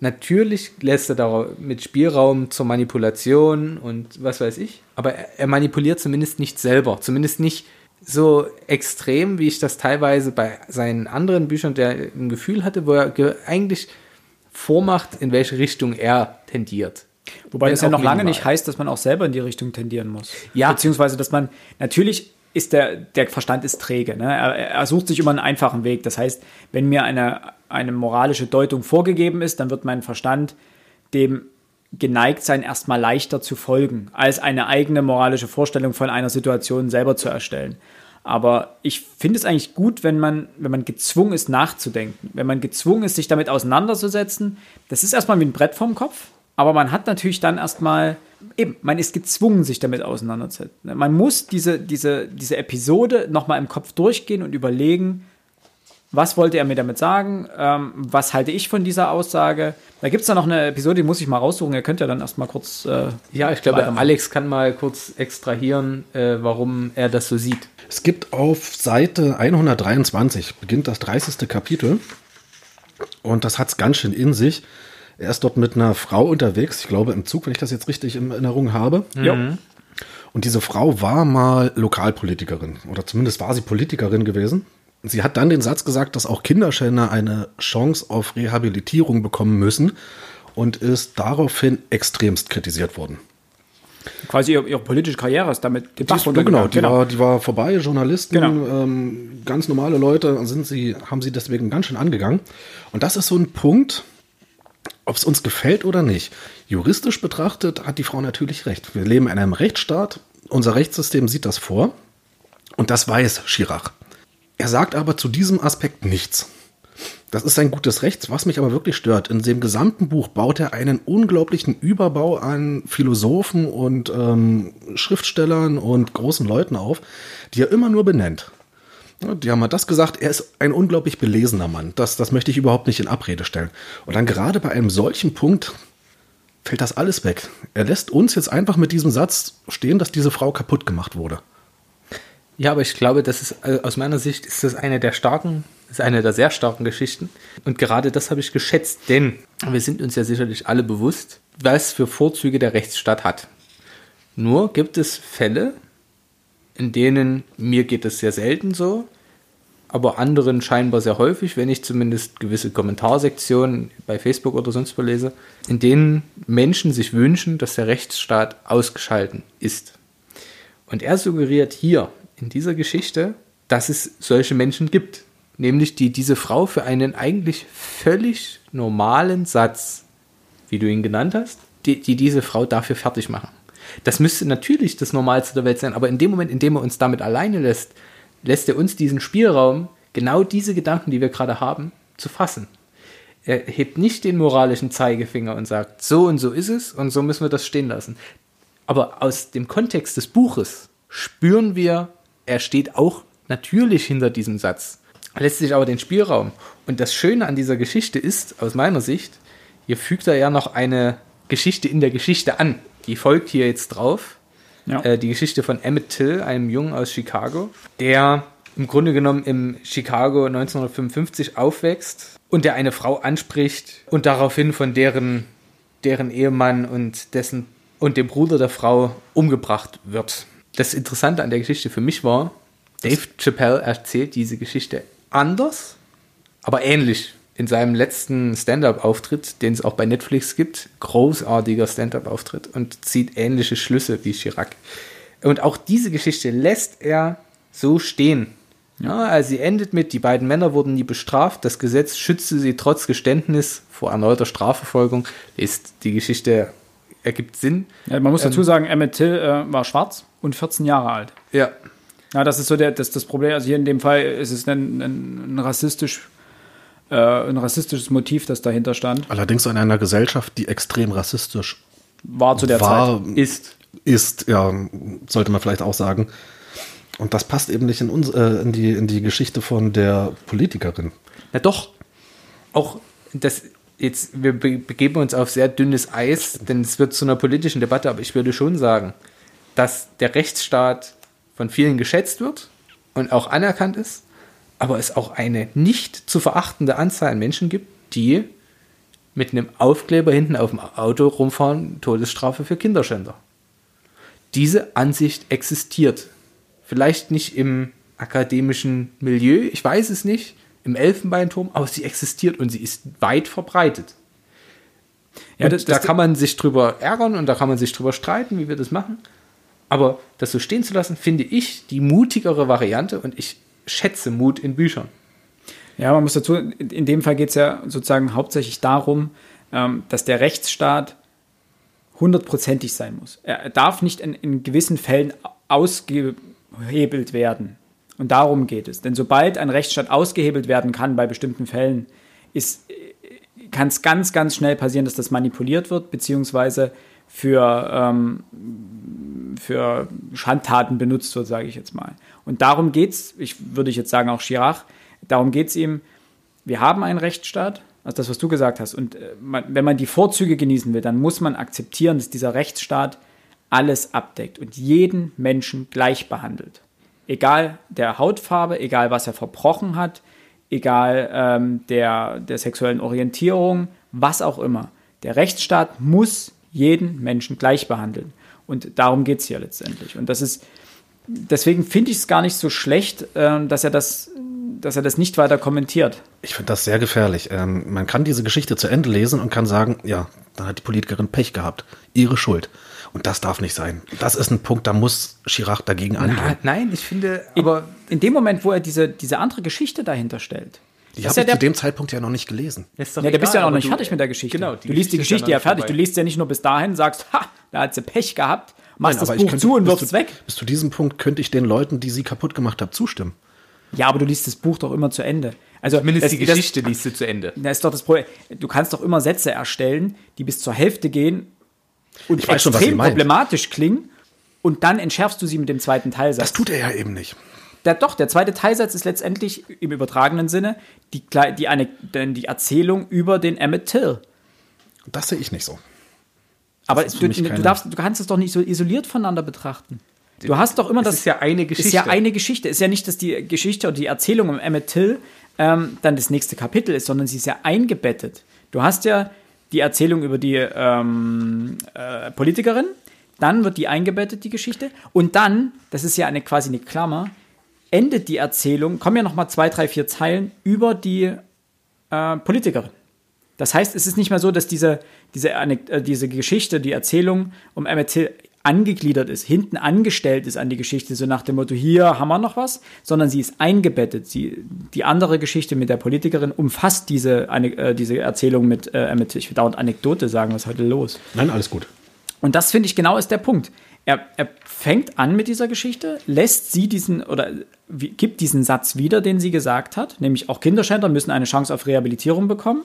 Natürlich lässt er da mit Spielraum zur Manipulation und was weiß ich. Aber er, er manipuliert zumindest nicht selber. Zumindest nicht so extrem, wie ich das teilweise bei seinen anderen Büchern der ein Gefühl hatte, wo er ge- eigentlich vormacht, in welche Richtung er tendiert. Wobei Wenn das ja noch lange minimal. nicht heißt, dass man auch selber in die Richtung tendieren muss. Ja. Beziehungsweise, dass man, natürlich ist der, der Verstand ist träge. Ne? Er, er sucht sich immer einen einfachen Weg. Das heißt, wenn mir eine, eine moralische Deutung vorgegeben ist, dann wird mein Verstand dem geneigt sein, erstmal leichter zu folgen, als eine eigene moralische Vorstellung von einer Situation selber zu erstellen. Aber ich finde es eigentlich gut, wenn man, wenn man gezwungen ist, nachzudenken. Wenn man gezwungen ist, sich damit auseinanderzusetzen. Das ist erstmal wie ein Brett vorm Kopf. Aber man hat natürlich dann erstmal, eben, man ist gezwungen, sich damit auseinanderzusetzen. Man muss diese, diese, diese Episode nochmal im Kopf durchgehen und überlegen, was wollte er mir damit sagen? Ähm, was halte ich von dieser Aussage? Da gibt es dann noch eine Episode, die muss ich mal raussuchen. Ihr könnt ja dann erstmal kurz. Äh, Ja, ich glaube. Alex kann mal kurz extrahieren, äh, warum er das so sieht. Es gibt auf Seite 123, beginnt das 30. Kapitel. Und das hat es ganz schön in sich. Er ist dort mit einer Frau unterwegs, ich glaube im Zug, wenn ich das jetzt richtig in Erinnerung habe. Jo. Und diese Frau war mal Lokalpolitikerin oder zumindest war sie Politikerin gewesen. Sie hat dann den Satz gesagt, dass auch Kinderschänder eine Chance auf Rehabilitierung bekommen müssen und ist daraufhin extremst kritisiert worden. Quasi ihre, ihre politische Karriere ist damit Die Bach genau, die, War, die war vorbei, Journalisten, Genau. ähm, ganz normale Leute sind sie, haben sie deswegen ganz schön angegangen. Und das ist so ein Punkt, ob es uns gefällt oder nicht. Juristisch betrachtet hat die Frau natürlich recht. Wir leben in einem Rechtsstaat, unser Rechtssystem sieht das vor und das weiß Chirac. Er sagt aber zu diesem Aspekt nichts. Das ist ein gutes Recht, was mich aber wirklich stört. In dem gesamten Buch baut er einen unglaublichen Überbau an Philosophen und ähm, Schriftstellern und großen Leuten auf, die er immer nur benennt. Die haben mal das gesagt, er ist ein unglaublich belesener Mann. Das, das möchte ich überhaupt nicht in Abrede stellen. Und dann gerade bei einem solchen Punkt fällt das alles weg. Er lässt uns jetzt einfach mit diesem Satz stehen, dass diese Frau kaputt gemacht wurde. Ja, aber ich glaube, das ist also aus meiner Sicht ist das eine der starken, ist eine der sehr starken Geschichten. Und gerade das habe ich geschätzt, denn wir sind uns ja sicherlich alle bewusst, was für Vorzüge der Rechtsstaat hat. Nur gibt es Fälle, in denen mir geht es sehr selten so, aber anderen scheinbar sehr häufig, wenn ich zumindest gewisse Kommentarsektionen bei Facebook oder sonst wo lese, in denen Menschen sich wünschen, dass der Rechtsstaat ausgeschalten ist. Und er suggeriert hier in dieser Geschichte, dass es solche Menschen gibt. Nämlich die diese Frau für einen eigentlich völlig normalen Satz, wie du ihn genannt hast, die, die diese Frau dafür fertig machen. Das müsste natürlich das Normalste der Welt sein, aber in dem Moment, in dem er uns damit alleine lässt, lässt er uns diesen Spielraum, genau diese Gedanken, die wir gerade haben, zu fassen. Er hebt nicht den moralischen Zeigefinger und sagt, so und so ist es und so müssen wir das stehen lassen. Aber aus dem Kontext des Buches spüren wir, er steht auch natürlich hinter diesem Satz, lässt sich aber den Spielraum. Und das Schöne an dieser Geschichte ist, aus meiner Sicht, hier fügt er ja noch eine Geschichte in der Geschichte an. Die folgt hier jetzt drauf. Ja. Äh, die Geschichte von Emmett Till, einem Jungen aus Chicago, der im Grunde genommen im Chicago 1955 aufwächst und der eine Frau anspricht und daraufhin von deren, deren Ehemann und dessen und dem Bruder der Frau umgebracht wird. Das Interessante an der Geschichte für mich war, Dave Chappelle erzählt diese Geschichte anders, aber ähnlich. In seinem letzten Stand-up-Auftritt, den es auch bei Netflix gibt, großartiger Stand-up-Auftritt und zieht ähnliche Schlüsse wie Chirac. Und auch diese Geschichte lässt er so stehen. Ja, also sie endet mit, die beiden Männer wurden nie bestraft, das Gesetz schützte sie trotz Geständnis vor erneuter Strafverfolgung. Ist die Geschichte ergibt Sinn. Ja, man muss dazu sagen, Emmett Till äh, war schwarz und 14 Jahre alt. Ja, Ja, das ist so der, das, das Problem. Also hier in dem Fall ist es ein, ein, ein rassistisch, äh, ein rassistisches Motiv, das dahinter stand. Allerdings in einer Gesellschaft, die extrem rassistisch War zu der war, Zeit. ist. ist, ja, sollte man vielleicht auch sagen. Und das passt eben nicht in, uns, äh, in, die, in die Geschichte von der Politikerin. Na doch, auch das jetzt, wir be begeben uns auf sehr dünnes Eis, denn es wird zu einer politischen Debatte, aber ich würde schon sagen, dass der Rechtsstaat von vielen geschätzt wird und auch anerkannt ist, aber es auch eine nicht zu verachtende Anzahl an Menschen gibt, die mit einem Aufkleber hinten auf dem Auto rumfahren, Todesstrafe für Kinderschänder. Diese Ansicht existiert Vielleicht nicht im akademischen Milieu, ich weiß es nicht, im Elfenbeinturm, aber sie existiert und sie ist weit verbreitet. Ja, Und das- da das- kann man sich drüber ärgern und da kann man sich drüber streiten, wie wir das machen. Aber das so stehen zu lassen, finde ich die mutigere Variante und ich schätze Mut in Büchern. Ja, man muss dazu, in dem Fall geht es ja sozusagen hauptsächlich darum, ähm, dass der Rechtsstaat hundertprozentig sein muss. Er darf nicht in, in gewissen Fällen ausgehebelt werden. Und darum geht es. Denn sobald ein Rechtsstaat ausgehebelt werden kann bei bestimmten Fällen, ist, kann es ganz, ganz schnell passieren, dass das manipuliert wird, beziehungsweise für, ähm, für Schandtaten benutzt wird, sage ich jetzt mal. Und darum geht es, ich würde ich jetzt sagen auch Chirac, darum geht es ihm, wir haben einen Rechtsstaat, also das, was du gesagt hast, und äh, man, wenn man die Vorzüge genießen will, dann muss man akzeptieren, dass dieser Rechtsstaat alles abdeckt und jeden Menschen gleich behandelt. Egal der Hautfarbe, egal was er verbrochen hat, egal ähm, der, der sexuellen Orientierung, was auch immer. Der Rechtsstaat muss jeden Menschen gleich behandeln. Und darum geht es hier letztendlich. Und das ist, deswegen finde ich es gar nicht so schlecht, ähm, dass er das, dass er das nicht weiter kommentiert. Ich finde das sehr gefährlich. Ähm, man kann diese Geschichte zu Ende lesen und kann sagen, ja, dann hat die Politikerin Pech gehabt. Ihre Schuld. Und das darf nicht sein. Das ist ein Punkt, da muss Chirac dagegen angehen. Ah, nein, ich finde, Aber aber in dem Moment, wo er diese, diese andere Geschichte dahinter stellt, Die habe ist ich ja zu dem Zeitpunkt ja noch nicht gelesen. ja, da bist du ja egal, noch nicht fertig mit der Geschichte. Genau, du liest die ja Geschichte ja fertig. vorbei. Du liest ja nicht nur bis dahin, sagst, ha, da hat sie Pech gehabt, machst Nein, das aber ich Buch könnte- zu und bis wirfst es zu- weg. Bis zu diesem Punkt könnte ich den Leuten, die sie kaputt gemacht haben, zustimmen. Ja, aber du liest das Buch doch immer zu Ende. Also Zumindest das, die Geschichte liest du zu Ende. Das, das ist doch das Problem. Du kannst doch immer Sätze erstellen, die bis zur Hälfte gehen und Ich weiß schon, was extrem ihr meint. problematisch klingen und dann entschärfst du sie mit dem zweiten Teilsatz. Das tut er ja eben nicht. Der, doch, der zweite Teilsatz ist letztendlich im übertragenen Sinne die, die, eine, denn die Erzählung über den Emmett Till. Das sehe ich nicht so. Aber du, du, darfst, du kannst es doch nicht so isoliert voneinander betrachten. Du hast doch immer Es das. ist ja eine Geschichte. Ist ja eine Geschichte. Ist ja nicht, dass die Geschichte oder die Erzählung um Emmett Till ähm, dann das nächste Kapitel ist, sondern sie ist ja eingebettet. Du hast ja die Erzählung über die ähm, äh, Politikerin, dann wird die eingebettet, die Geschichte, und dann, das ist ja eine quasi eine Klammer, endet die Erzählung, kommen ja noch mal zwei, drei, vier Zeilen über die äh, Politikerin. Das heißt, es ist nicht mehr so, dass diese, diese, äh, diese Geschichte, die Erzählung um Till angegliedert ist, hinten angestellt ist an die Geschichte, so nach dem Motto, hier haben wir noch was, sondern sie ist eingebettet. Sie, die andere Geschichte mit der Politikerin umfasst diese, äh, diese Erzählung mit äh, Till. Ich will dauernd Anekdote sagen, was ist heute los? Nein, alles gut. Und das finde ich genau ist der Punkt. Er, er fängt an mit dieser Geschichte, lässt sie diesen oder wie, gibt diesen Satz wieder, den sie gesagt hat, nämlich auch Kinderschänder müssen eine Chance auf Rehabilitierung bekommen.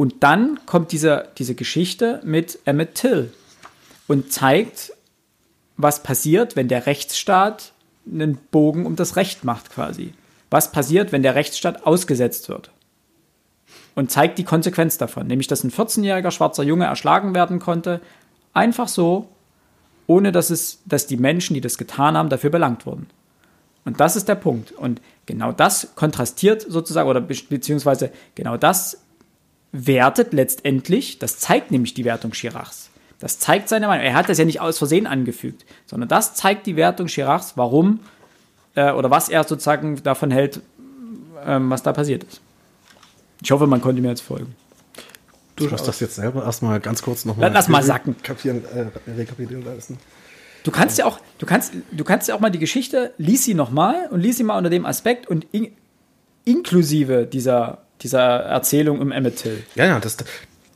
Und dann kommt diese, diese Geschichte mit Emmett Till und zeigt, was passiert, wenn der Rechtsstaat einen Bogen um das Recht macht quasi. Was passiert, wenn der Rechtsstaat ausgesetzt wird? Und zeigt die Konsequenz davon, nämlich dass ein 14-jähriger schwarzer Junge erschlagen werden konnte, einfach so, ohne dass, es, dass die Menschen, die das getan haben, dafür belangt wurden. Und das ist der Punkt. Und genau das kontrastiert sozusagen, oder be beziehungsweise genau das wertet letztendlich, das zeigt nämlich die Wertung Chiracs. Das zeigt seine Meinung. Er hat das ja nicht aus Versehen angefügt, sondern das zeigt die Wertung Chiracs, warum äh, oder was er sozusagen davon hält, ähm, was da passiert ist. Ich hoffe, man konnte mir jetzt folgen. Du musst das jetzt selber erstmal ganz kurz nochmal. Lass mal sacken. Kapieren, äh, rekapitulieren lassen. Du kannst ja auch, du kannst, du kannst ja auch mal die Geschichte, lies sie nochmal und lies sie mal unter dem Aspekt und in, inklusive dieser, dieser Erzählung um Emmett Till. Ja, ja, das,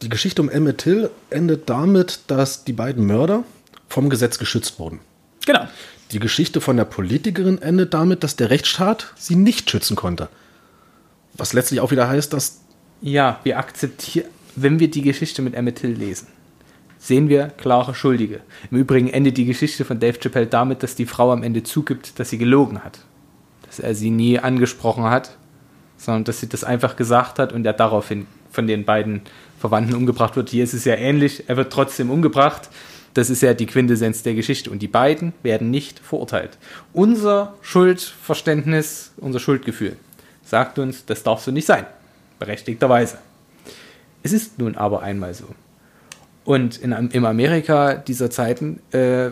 die Geschichte um Emmett Till endet damit, dass die beiden Mörder vom Gesetz geschützt wurden. Genau. Die Geschichte von der Politikerin endet damit, dass der Rechtsstaat sie nicht schützen konnte. Was letztlich auch wieder heißt, dass Ja, wir akzeptieren, wenn wir die Geschichte mit Emmett Till lesen, sehen wir klare Schuldige. Im Übrigen endet die Geschichte von Dave Chappelle damit, dass die Frau am Ende zugibt, dass sie gelogen hat. Dass er sie nie angesprochen hat, sondern dass sie das einfach gesagt hat und er daraufhin von den beiden Verwandten umgebracht wird. Hier ist es ja ähnlich, er wird trotzdem umgebracht. Das ist ja die Quintessenz der Geschichte. Und die beiden werden nicht verurteilt. Unser Schuldverständnis, unser Schuldgefühl sagt uns, das darf so nicht sein. Berechtigterweise. Es ist nun aber einmal so. Und in, im Amerika dieser Zeiten äh,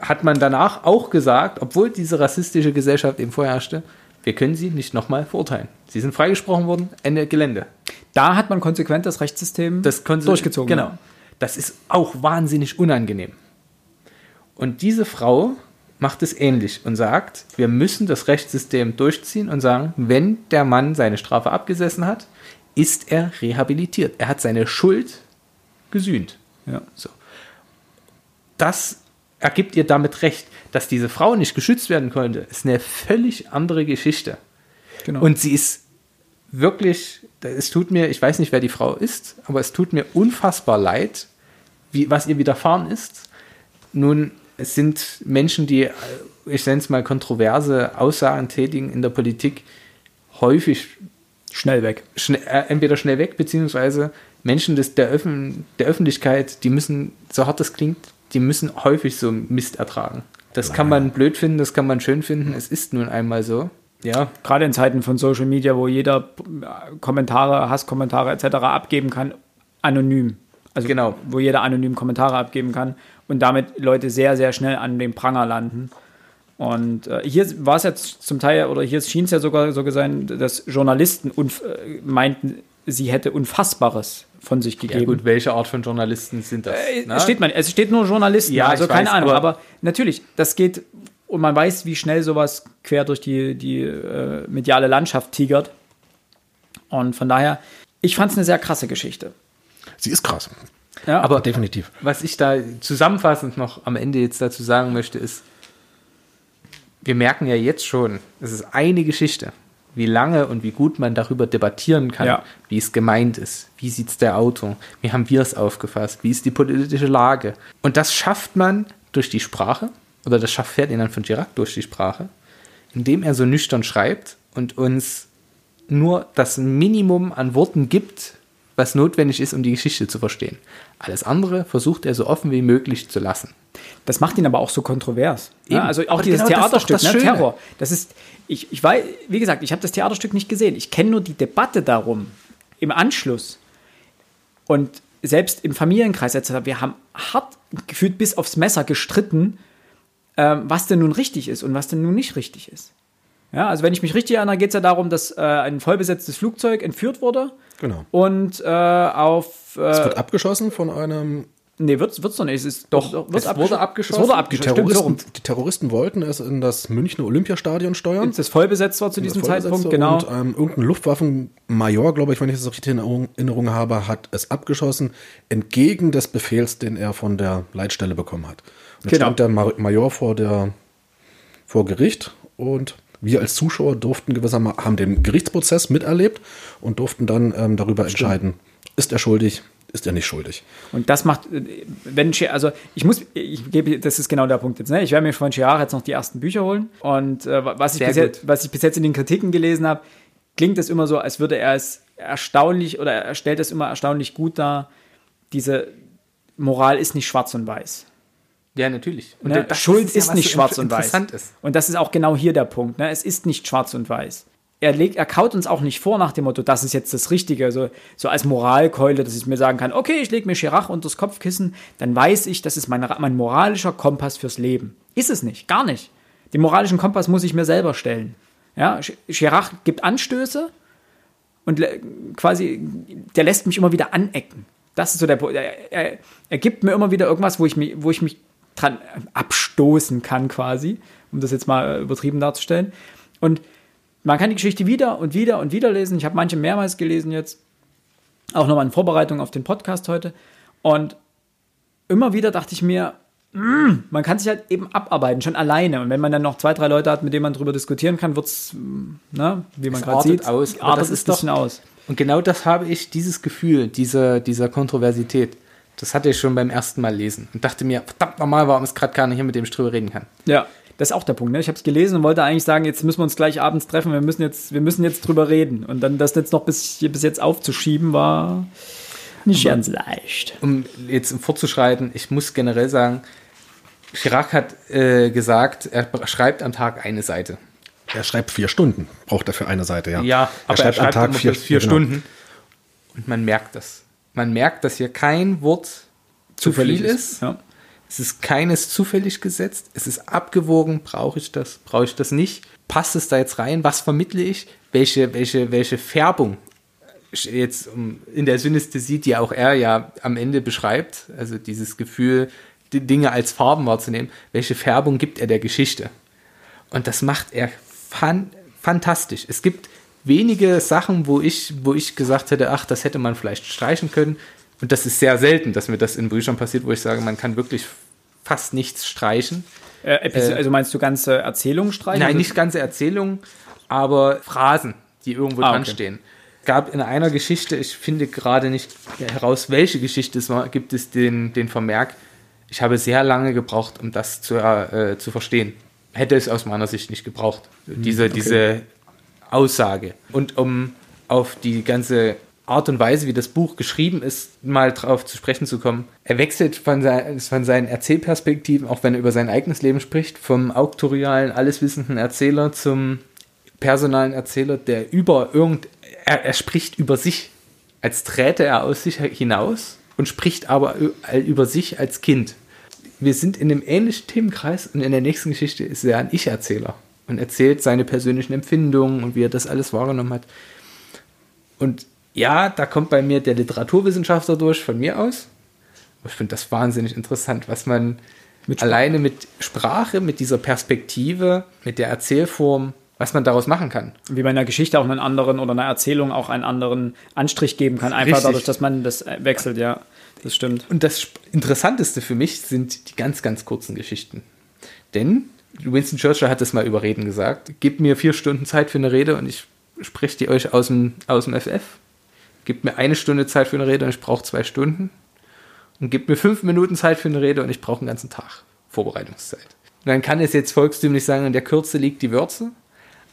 hat man danach auch gesagt, obwohl diese rassistische Gesellschaft eben vorherrschte, wir können sie nicht nochmal verurteilen. Sie sind freigesprochen worden, Ende Gelände. Da hat man konsequent das Rechtssystem Das durchgezogen. Genau. Das ist auch wahnsinnig unangenehm. Und diese Frau macht es ähnlich und sagt, wir müssen das Rechtssystem durchziehen und sagen, wenn der Mann seine Strafe abgesessen hat, ist er rehabilitiert. Er hat seine Schuld gesühnt. Ja. So. Das ergibt ihr damit recht. Dass diese Frau nicht geschützt werden konnte, ist eine völlig andere Geschichte. Genau. Und sie ist wirklich, es tut mir, ich weiß nicht, wer die Frau ist, aber es tut mir unfassbar leid, wie, was ihr widerfahren ist. Nun, es sind Menschen, die, ich nenne es mal, kontroverse Aussagen tätigen in der Politik, häufig schnell weg. schnell, äh, entweder schnell weg, beziehungsweise Menschen des, der, Öffn, der Öffentlichkeit, die müssen, so hart das klingt, die müssen häufig so Mist ertragen. Das kann man blöd finden, das kann man schön finden, es ist nun einmal so. Ja, Gerade in Zeiten von Social Media, wo jeder äh, Kommentare, Hasskommentare etc. abgeben kann, anonym. Also Genau. wo jeder anonym Kommentare abgeben kann und damit Leute sehr, sehr schnell an dem Pranger landen. Und äh, hier war es jetzt zum Teil, oder hier schien es ja sogar so sein, dass Journalisten äh, meinten, sie hätte Unfassbares von sich ja gegeben. gut, welche Art von Journalisten sind das? Äh, ne? Es steht, man, es steht nur Journalisten, Ja, also keine weiß, Ahnung. aber- Aber, natürlich, das geht und man weiß, wie schnell sowas quer durch die, die äh, mediale Landschaft tigert. Und von daher, ich fand es eine sehr krasse Geschichte. Sie ist krass. Ja, Aber Definitiv. was ich da zusammenfassend noch am Ende jetzt dazu sagen möchte, ist, wir merken ja jetzt schon, es ist eine Geschichte, wie lange und wie gut man darüber debattieren kann, Ja. wie es gemeint ist, wie sieht es der Autor, wie haben wir es aufgefasst, wie ist die politische Lage. Und das schafft man durch die Sprache, oder das schafft Ferdinand von Girac durch die Sprache, indem er so nüchtern schreibt und uns nur das Minimum an Worten gibt, was notwendig ist, um die Geschichte zu verstehen. Alles andere versucht er so offen wie möglich zu lassen. das macht ihn aber auch so kontrovers. Ja, Eben. also auch Aber dieses genau das Theaterstück, das ne, Schöne. Terror. Das ist, ich, ich weiß, wie gesagt, ich habe das Theaterstück nicht gesehen. Ich kenne nur die Debatte darum im Anschluss. Und selbst im Familienkreis etc., wir haben hart gefühlt bis aufs Messer gestritten, ähm, was denn nun richtig ist und was denn nun nicht richtig ist. Ja, also wenn ich mich richtig erinnere, geht es ja darum, dass äh, ein vollbesetztes Flugzeug entführt wurde Genau. und äh, auf. Es Äh, wird abgeschossen von einem. nee, wird's, wird's doch nicht. Es ist doch, wird's es wurde abgeschossen. Es wurde Die abgeschossen. Rum. Terroristen, die Terroristen wollten es in das Münchner Olympiastadion steuern. das voll besetzt war zu diesem Zeitpunkt, genau. Und ähm, irgendein Luftwaffenmajor, glaube ich, wenn ich das richtig in Erinnerung- habe, hat es abgeschossen, entgegen des Befehls, den er von der Leitstelle bekommen hat. Und Genau. dann stand der Ma- Major vor, der, vor Gericht und wir als Zuschauer durften gewissermaßen, haben den Gerichtsprozess miterlebt und durften dann ähm, darüber entscheiden, ist er schuldig, ist er nicht schuldig. Und das macht, äh, wenn also ich muss, ich gebe, das ist genau der Punkt jetzt, ne? Ich werde mir von Chiara jetzt noch die ersten Bücher holen. Und äh, was, ich Sehr bis jetzt, was ich bis jetzt in den Kritiken gelesen habe, klingt es immer so, als würde er es erstaunlich oder er stellt es immer erstaunlich gut dar. Diese Moral ist nicht schwarz und weiß. Ja, natürlich. Und Ne? Schuld ja, ist was nicht so schwarz und weiß. Ist. Und das ist auch genau hier der Punkt. Ne? Es ist nicht schwarz und weiß. Er, legt, er kaut uns auch nicht vor nach dem Motto, das ist jetzt das Richtige, so, so als Moralkeule, dass ich mir sagen kann, okay, ich lege mir Chirac unter das Kopfkissen, dann weiß ich, das ist mein, mein moralischer Kompass fürs Leben. Ist es nicht, gar nicht. Den moralischen Kompass muss ich mir selber stellen. Ja, Ch- Chirac gibt Anstöße und quasi, der lässt mich immer wieder anecken. Das ist so der Punkt. Er, er, er gibt mir immer wieder irgendwas, wo ich mich, wo ich mich dran abstoßen kann, quasi, um das jetzt mal äh, übertrieben darzustellen. Und man kann die Geschichte wieder und wieder und wieder lesen. Ich habe manche mehrmals gelesen jetzt, auch nochmal in Vorbereitung auf den Podcast heute. Und immer wieder dachte ich mir, mm, man kann sich halt eben abarbeiten, schon alleine. Und wenn man dann noch zwei, drei Leute hat, mit denen man drüber diskutieren kann, wird es, ne, wie man gerade sieht, aus. Aber das ist ein bisschen aus. Und genau das habe ich, dieses Gefühl, dieser, dieser Kontroversität, das hatte ich schon beim ersten Mal lesen und dachte mir, verdammt normal, warum ist gerade keiner hier, mit dem ich drüber reden kann. Ja, das ist auch der Punkt. Ne? Ich habe es gelesen und wollte eigentlich sagen, jetzt müssen wir uns gleich abends treffen, wir müssen jetzt, wir müssen jetzt drüber reden. Und dann das jetzt noch bis, bis jetzt aufzuschieben, war nicht ganz leicht. Um jetzt fortzuschreiten, ich muss generell sagen, Chirac hat äh, gesagt, er schreibt am Tag eine Seite. Er schreibt vier Stunden, braucht er für eine Seite, ja. Ja, aber er schreibt, immer vier, bis vier genau. Stunden. Und man merkt das. Man merkt, dass hier kein Wort zu Zufällig viel ist, ist. ja. Es ist keines zufällig gesetzt. Es ist abgewogen. Brauche ich das? Brauche ich das nicht? Passt es da jetzt rein? Was vermittle ich? Welche, welche, welche Färbung jetzt in der Synästhesie, die auch er ja am Ende beschreibt, also dieses Gefühl, die Dinge als Farben wahrzunehmen, welche Färbung gibt er der Geschichte? Und das macht er fan fantastisch. Es gibt wenige Sachen, wo ich, wo ich gesagt hätte, ach, das hätte man vielleicht streichen können. Und das ist sehr selten, dass mir das in Büchern passiert, wo ich sage, man kann wirklich fast nichts streichen. Äh, Äh, also meinst du ganze Erzählungen streichen? Nein, Also- nicht ganze Erzählungen, aber Phrasen, die irgendwo Ah, dran okay. stehen. gab in einer Geschichte, ich finde gerade nicht heraus, welche Geschichte es war, gibt es den, den Vermerk, ich habe sehr lange gebraucht, um das zu, äh, zu verstehen. Hätte es aus meiner Sicht nicht gebraucht, diese, diese Aussage. Und um auf die ganze Art und Weise, wie das Buch geschrieben ist, mal drauf zu sprechen zu kommen. Er wechselt von, sein, von seinen Erzählperspektiven, auch wenn er über sein eigenes Leben spricht, vom auktorialen, alleswissenden Erzähler zum personalen Erzähler, der über irgend, er, er spricht über sich, als träte er aus sich hinaus und spricht aber über sich als Kind. Wir sind in einem ähnlichen Themenkreis und in der nächsten Geschichte ist er ein Ich-Erzähler und erzählt seine persönlichen Empfindungen und wie er das alles wahrgenommen hat. Und ja, da kommt bei mir der Literaturwissenschaftler durch von mir aus. Aber ich finde das wahnsinnig interessant, was man mit alleine mit Sprache, mit dieser Perspektive, mit der Erzählform, was man daraus machen kann. Wie bei einer Geschichte auch einen anderen oder einer Erzählung auch einen anderen Anstrich geben kann, einfach Richtig. dadurch, dass man das äh, wechselt, ja. Das stimmt. Und das Interessanteste für mich sind die ganz, ganz kurzen Geschichten. Denn Winston Churchill hat es mal über Reden gesagt. Gebt mir vier Stunden Zeit für eine Rede und ich spreche die euch aus dem, aus dem FF. Gebt mir eine Stunde Zeit für eine Rede und ich brauche zwei Stunden. Und gebt mir fünf Minuten Zeit für eine Rede und ich brauche einen ganzen Tag Vorbereitungszeit. Und dann kann es jetzt volkstümlich sagen, in der Kürze liegt die Würze.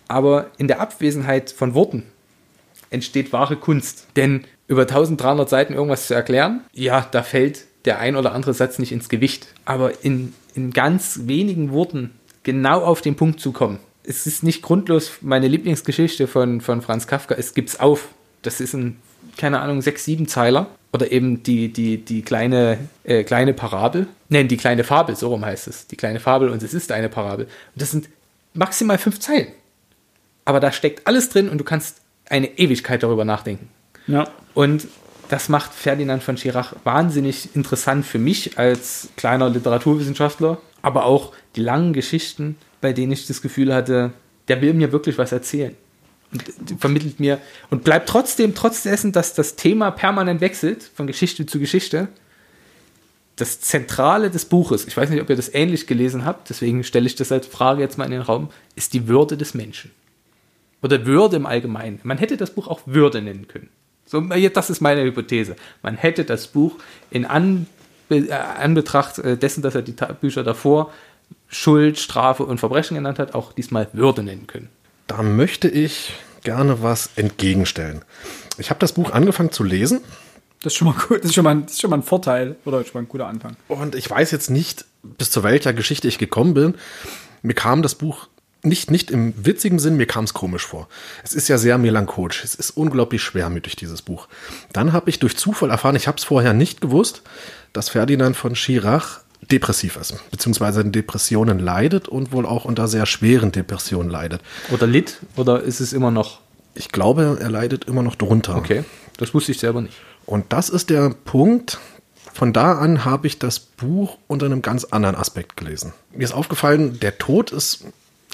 Aber in der Abwesenheit von Worten entsteht wahre Kunst. Denn über 1300 Seiten irgendwas zu erklären, ja, da fällt der ein oder andere Satz nicht ins Gewicht. Aber in, in ganz wenigen Worten genau auf den Punkt zu kommen. Es ist nicht grundlos meine Lieblingsgeschichte von, von Franz Kafka. Es gibt's auf. Das ist ein, keine Ahnung, sechs, sieben Zeiler. Oder eben die, die, die kleine, äh, kleine Parabel. Nein, die kleine Fabel, so rum heißt es. Die kleine Fabel und es ist eine Parabel. Und das sind maximal fünf Zeilen. Aber da steckt alles drin und du kannst eine Ewigkeit darüber nachdenken. Ja. Und das macht Ferdinand von Schirach wahnsinnig interessant für mich als kleiner Literaturwissenschaftler, aber auch die langen Geschichten, bei denen ich das Gefühl hatte, der will mir wirklich was erzählen. Und vermittelt mir und bleibt trotzdem, trotz dessen, dass das Thema permanent wechselt, von Geschichte zu Geschichte, das Zentrale des Buches, ich weiß nicht, ob ihr das ähnlich gelesen habt, deswegen stelle ich das als Frage jetzt mal in den Raum, ist die Würde des Menschen. Oder Würde im Allgemeinen. Man hätte das Buch auch Würde nennen können. So, das ist meine Hypothese. Man hätte das Buch in äh, Anbetracht äh, dessen, dass er die Bücher davor Schuld, Strafe und Verbrechen genannt hat, auch diesmal Würde nennen können. Da möchte ich gerne was entgegenstellen. Ich habe das Buch angefangen zu lesen Das ist schon mal gut. Das ist schon mal, das ist schon mal ein Vorteil oder schon mal ein guter Anfang. und ich weiß jetzt nicht, bis zu welcher Geschichte ich gekommen bin. Mir kam das Buch nicht, nicht im witzigen Sinn, mir kam es komisch vor. Es ist ja sehr melancholisch. Es ist unglaublich schwermütig, dieses Buch. Dann habe ich durch Zufall erfahren, ich habe es vorher nicht gewusst, dass Ferdinand von Schirach depressiv ist, beziehungsweise an Depressionen leidet und wohl auch unter sehr schweren Depressionen leidet. Oder Lit? Oder ist es immer noch? Ich glaube, er leidet immer noch drunter. Okay, das wusste ich selber nicht. Und das ist der Punkt. Von da an habe ich das Buch unter einem ganz anderen Aspekt gelesen. Mir ist aufgefallen, der Tod ist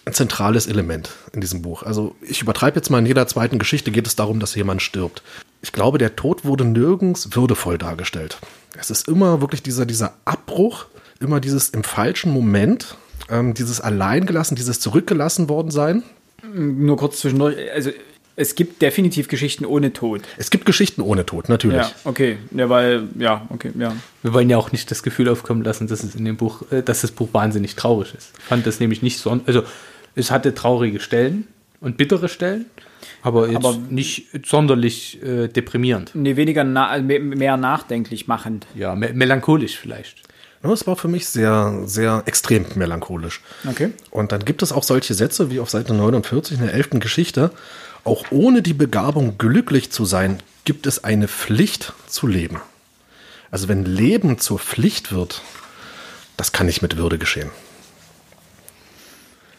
ein zentrales Element in diesem Buch. Also ich übertreibe jetzt mal, in jeder zweiten Geschichte geht es darum, dass jemand stirbt. Ich glaube, der Tod wurde nirgends würdevoll dargestellt. Es ist immer wirklich dieser, dieser Abbruch, immer dieses im falschen Moment, ähm, dieses Alleingelassen, dieses zurückgelassen worden sein. Nur kurz zwischendurch. Also, es gibt definitiv Geschichten ohne Tod. Es gibt Geschichten ohne Tod, natürlich. Ja, okay. Ja, weil, ja, okay, ja. Wir wollen ja auch nicht das Gefühl aufkommen lassen, dass es in dem Buch, äh, dass das Buch wahnsinnig traurig ist. Ich fand das nämlich nicht so, also es hatte traurige Stellen und bittere Stellen, aber jetzt Aber- nicht sonderlich äh, deprimierend. Nee, weniger, na, me- mehr nachdenklich machend. Ja, me melancholisch vielleicht. Ja, Es war für mich sehr, sehr extrem melancholisch. Okay. Und dann gibt es auch solche Sätze wie auf Seite 49 in der elften Geschichte. Auch ohne die Begabung glücklich zu sein, gibt es eine Pflicht zu leben. Also wenn Leben zur Pflicht wird, das kann nicht mit Würde geschehen.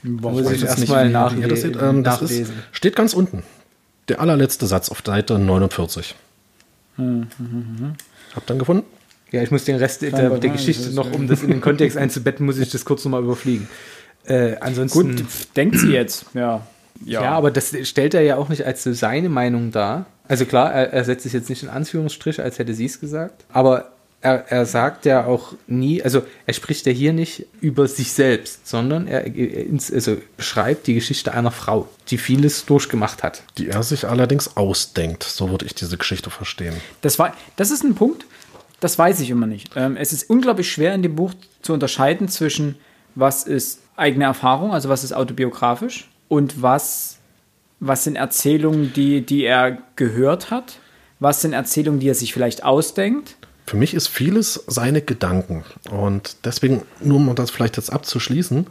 Muss ich erstmal nicht, wie nach, ihr das seht. Ähm, das ist, nachlesen. steht ganz unten. Der allerletzte Satz auf Seite 49. Hm, Habt ihr ihn gefunden? Ja, ich muss den Rest der, Scheinbar der Geschichte noch, um das in den Kontext einzubetten, muss ich das kurz nochmal überfliegen. Äh, ansonsten. Gut, denkt sie jetzt. Ja. Ja. aber das stellt er ja auch nicht als seine Meinung dar. Also klar, er, er setzt sich jetzt nicht in Anführungsstriche, als hätte sie es gesagt. Aber er, er sagt ja auch nie, also er spricht ja hier nicht über sich selbst, sondern er, er ins- also beschreibt die Geschichte einer Frau, die vieles durchgemacht hat. Die er sich allerdings ausdenkt. So würde ich diese Geschichte verstehen. Das, war, das ist ein Punkt, das weiß ich immer nicht. Ähm, es ist unglaublich schwer in dem Buch zu unterscheiden zwischen, was ist eigene Erfahrung, also was ist autobiografisch, und was, was sind Erzählungen, die, die er gehört hat, was sind Erzählungen, die er sich vielleicht ausdenkt. Für mich ist vieles seine Gedanken. Und deswegen, nur um das vielleicht jetzt abzuschließen,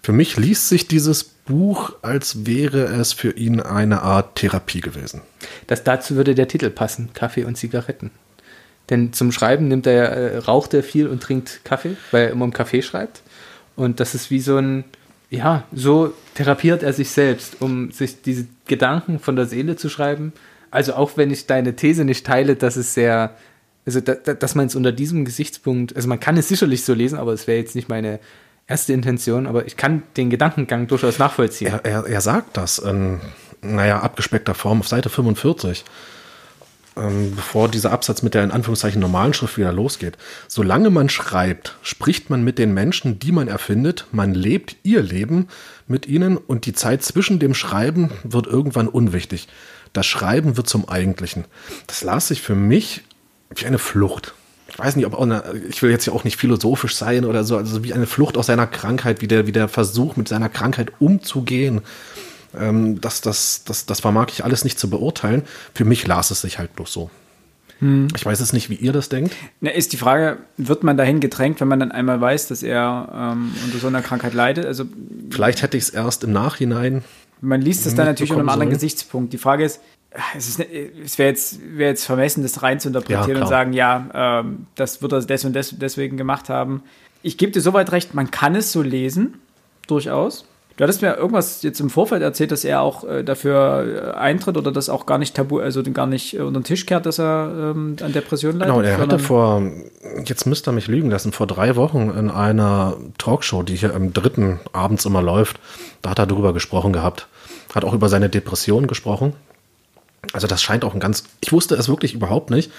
für mich liest sich dieses Buch, als wäre es für ihn eine Art Therapie gewesen. Das, dazu würde der Titel passen, Kaffee und Zigaretten. Denn zum Schreiben nimmt er, äh, raucht er viel und trinkt Kaffee, weil er immer im Café schreibt. Und das ist wie so ein, ja, so therapiert er sich selbst, um sich diese Gedanken von der Seele zu schreiben. Also auch wenn ich deine These nicht teile, dass es sehr, also da, da, dass man es unter diesem Gesichtspunkt, also man kann es sicherlich so lesen, aber es wäre jetzt nicht meine erste Intention, aber ich kann den Gedankengang durchaus nachvollziehen. Er, er, er sagt das in, naja, abgespeckter Form auf Seite 45, ähm, bevor dieser Absatz mit der in Anführungszeichen normalen Schrift wieder losgeht. Solange man schreibt, spricht man mit den Menschen, die man erfindet, man lebt ihr Leben mit ihnen und die Zeit zwischen dem Schreiben wird irgendwann unwichtig. Das Schreiben wird zum Eigentlichen. Das las sich für mich wie eine Flucht. Ich weiß nicht, ob auch eine, ich will jetzt ja auch nicht philosophisch sein oder so, also wie eine Flucht aus seiner Krankheit, wie der, wie der Versuch, mit seiner Krankheit umzugehen. Ähm, das, das, das, das vermag ich alles nicht zu beurteilen. Für mich las es sich halt bloß so. Ich weiß jetzt nicht, wie ihr das denkt. Na, ist die Frage, wird man dahin gedrängt, wenn man dann einmal weiß, dass er ähm, unter so einer Krankheit leidet? Also Vielleicht hätte ich es erst im Nachhinein. Man liest es dann natürlich unter einem anderen. Gesichtspunkt. Die Frage ist, es, ist, ne- es wäre jetzt, wäre jetzt vermessen, das rein zu interpretieren Ja, und sagen, ja, ähm, das wird er des und des, deswegen gemacht haben. Ich gebe dir soweit recht, man kann es so lesen, durchaus. Du hattest mir irgendwas jetzt im Vorfeld erzählt, dass er auch äh, dafür äh, eintritt oder das auch gar nicht tabu, also gar nicht äh, unter den Tisch kehrt, dass er ähm, an Depressionen leidet. Genau, er hatte vor, jetzt müsste er mich lügen lassen, vor drei Wochen in einer Talkshow, die hier im dritten abends immer läuft, da hat er darüber gesprochen gehabt. Hat auch über seine Depression gesprochen. Also das scheint auch ein ganz, ich wusste es wirklich überhaupt nicht.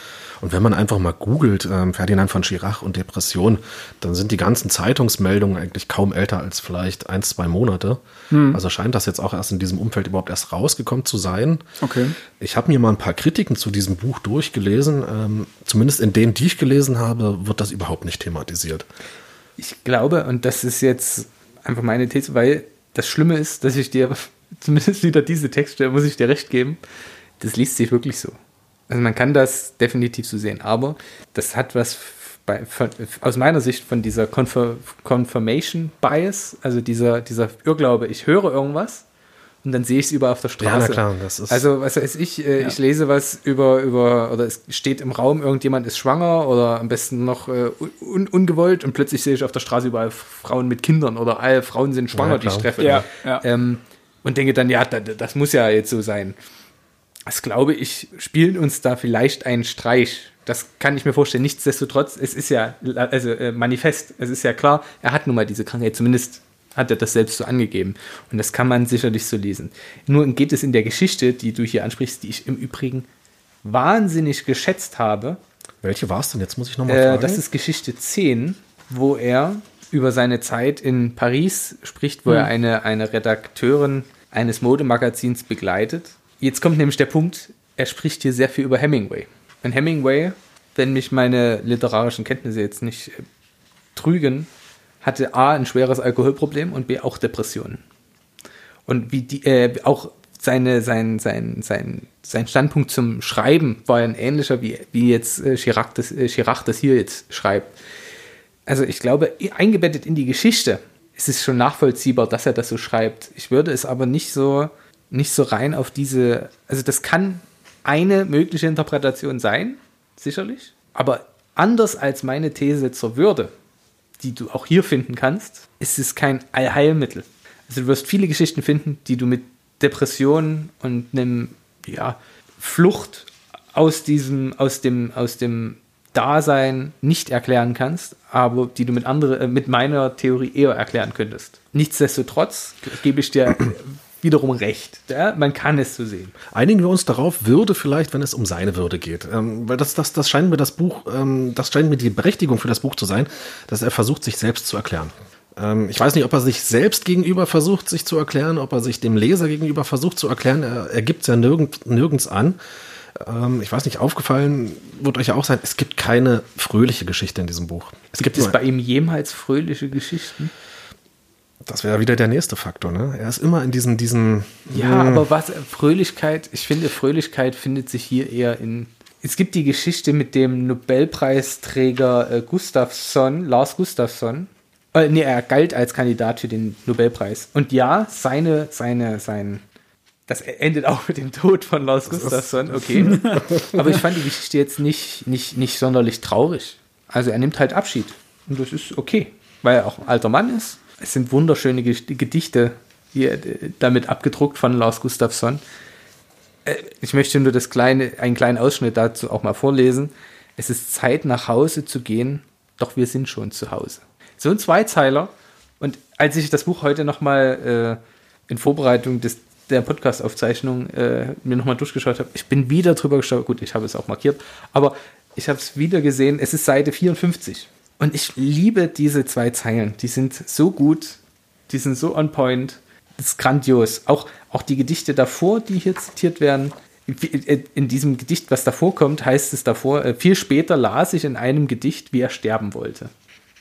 Und wenn man einfach mal googelt, ähm, Ferdinand von Schirach und Depression, dann sind die ganzen Zeitungsmeldungen eigentlich kaum älter als vielleicht ein, zwei Monate. Also scheint das jetzt auch erst in diesem Umfeld überhaupt erst rausgekommen zu sein. Okay. Ich habe mir mal ein paar Kritiken zu diesem Buch durchgelesen. Ähm, zumindest in denen, die ich gelesen habe, wird das überhaupt nicht thematisiert. Ich glaube, und das ist jetzt einfach meine These, weil das Schlimme ist, dass ich dir, zumindest wieder diese Textstelle, muss ich dir recht geben, das liest sich wirklich so. Also man kann das definitiv so sehen, aber das hat was bei, von, aus meiner Sicht von dieser Confir Confirmation Bias, also dieser, dieser Irrglaube, ich höre irgendwas und dann sehe ich es über auf der Straße. Ja, klar, das ist- also was weiß ich, äh, ich lese was über, über, oder es steht im Raum, irgendjemand ist schwanger oder am besten noch äh, un, ungewollt und plötzlich sehe ich auf der Straße überall Frauen mit Kindern oder alle Frauen sind schwanger, Ja, die ich treffe. Ja, ja. Ähm, und denke dann, ja, das, das muss ja jetzt so sein. Das glaube ich, spielen uns da vielleicht einen Streich. Das kann ich mir vorstellen. Nichtsdestotrotz, es ist ja also äh, manifest. Es ist ja klar, er hat nun mal diese Krankheit. Zumindest hat er das selbst so angegeben. Und das kann man sicherlich so lesen. Nur geht es in der Geschichte, die du hier ansprichst, die ich im Übrigen wahnsinnig geschätzt habe. Welche war es denn? Jetzt muss ich nochmal Äh, fragen. das ist Geschichte 10, wo er über seine Zeit in Paris spricht, wo er eine, eine Redakteurin eines Modemagazins begleitet. Jetzt kommt nämlich der Punkt, er spricht hier sehr viel über Hemingway. Und Hemingway, wenn mich meine literarischen Kenntnisse jetzt nicht äh, trügen, hatte A ein schweres Alkoholproblem und B auch Depressionen. Und wie die, äh, auch seine, sein, sein, sein, sein Standpunkt zum Schreiben war ein ähnlicher, wie, wie jetzt äh, Chirac, das, äh, Chirac das hier jetzt schreibt. Also ich glaube, eingebettet in die Geschichte ist es schon nachvollziehbar, dass er das so schreibt. Ich würde es aber nicht so, nicht so rein auf diese, also das kann eine mögliche Interpretation sein, sicherlich, aber anders als meine These zur Würde, die du auch hier finden kannst, ist es kein Allheilmittel. Also du wirst viele Geschichten finden, die du mit Depressionen und einem, ja, Flucht aus diesem, aus dem, aus dem Dasein nicht erklären kannst, aber die du mit, andere, äh, mit meiner Theorie eher erklären könntest. Nichtsdestotrotz gebe ich dir wiederum recht. Ja? Man kann es so sehen. Einigen wir uns darauf, Würde vielleicht, wenn es um seine Würde geht. Ähm, weil das, das, das scheint mir das Buch, ähm, das scheint mir die Berechtigung für das Buch zu sein, dass er versucht, sich selbst zu erklären. Ähm, ich weiß nicht, ob er sich selbst gegenüber versucht, sich zu erklären, ob er sich dem Leser gegenüber versucht zu erklären. Er, er gibt es ja nirgend, nirgends an. Ähm, ich weiß nicht, aufgefallen wird euch ja auch sein, es gibt keine fröhliche Geschichte in diesem Buch. Es gibt, gibt es bei ihm jemals fröhliche Geschichten? Das wäre wieder der nächste Faktor, ne? Er ist immer in diesen, diesen. Ja, aber was, Fröhlichkeit, ich finde, Fröhlichkeit findet sich hier eher in. Es gibt die Geschichte mit dem Nobelpreisträger äh, Gustafsson, Lars Gustafsson. Äh, nee, er galt als Kandidat für den Nobelpreis. Und ja, seine, seine, sein, das endet auch mit dem Tod von Lars Gustafsson, okay. Aber ich fand die Geschichte jetzt nicht, nicht, nicht sonderlich traurig. Also er nimmt halt Abschied. Und das ist okay, weil er auch ein alter Mann ist. Es sind wunderschöne Gedichte hier äh, damit abgedruckt von Lars Gustafsson. Äh, ich möchte nur das kleine, einen kleinen Ausschnitt dazu auch mal vorlesen. Es ist Zeit, nach Hause zu gehen, doch wir sind schon zu Hause. So ein Zweizeiler. Und als ich das Buch heute nochmal äh, in Vorbereitung des, der Podcast-Aufzeichnung äh, mir nochmal durchgeschaut habe, ich bin wieder drüber geschaut. Gut, ich habe es auch markiert, aber ich habe es wieder gesehen. Es ist Seite 54. Und ich liebe diese zwei Zeilen. Die sind so gut, die sind so on point. Das ist grandios. Auch, auch die Gedichte davor, die hier zitiert werden. In diesem Gedicht, was davor kommt, heißt es davor, äh, viel später las ich in einem Gedicht, wie er sterben wollte.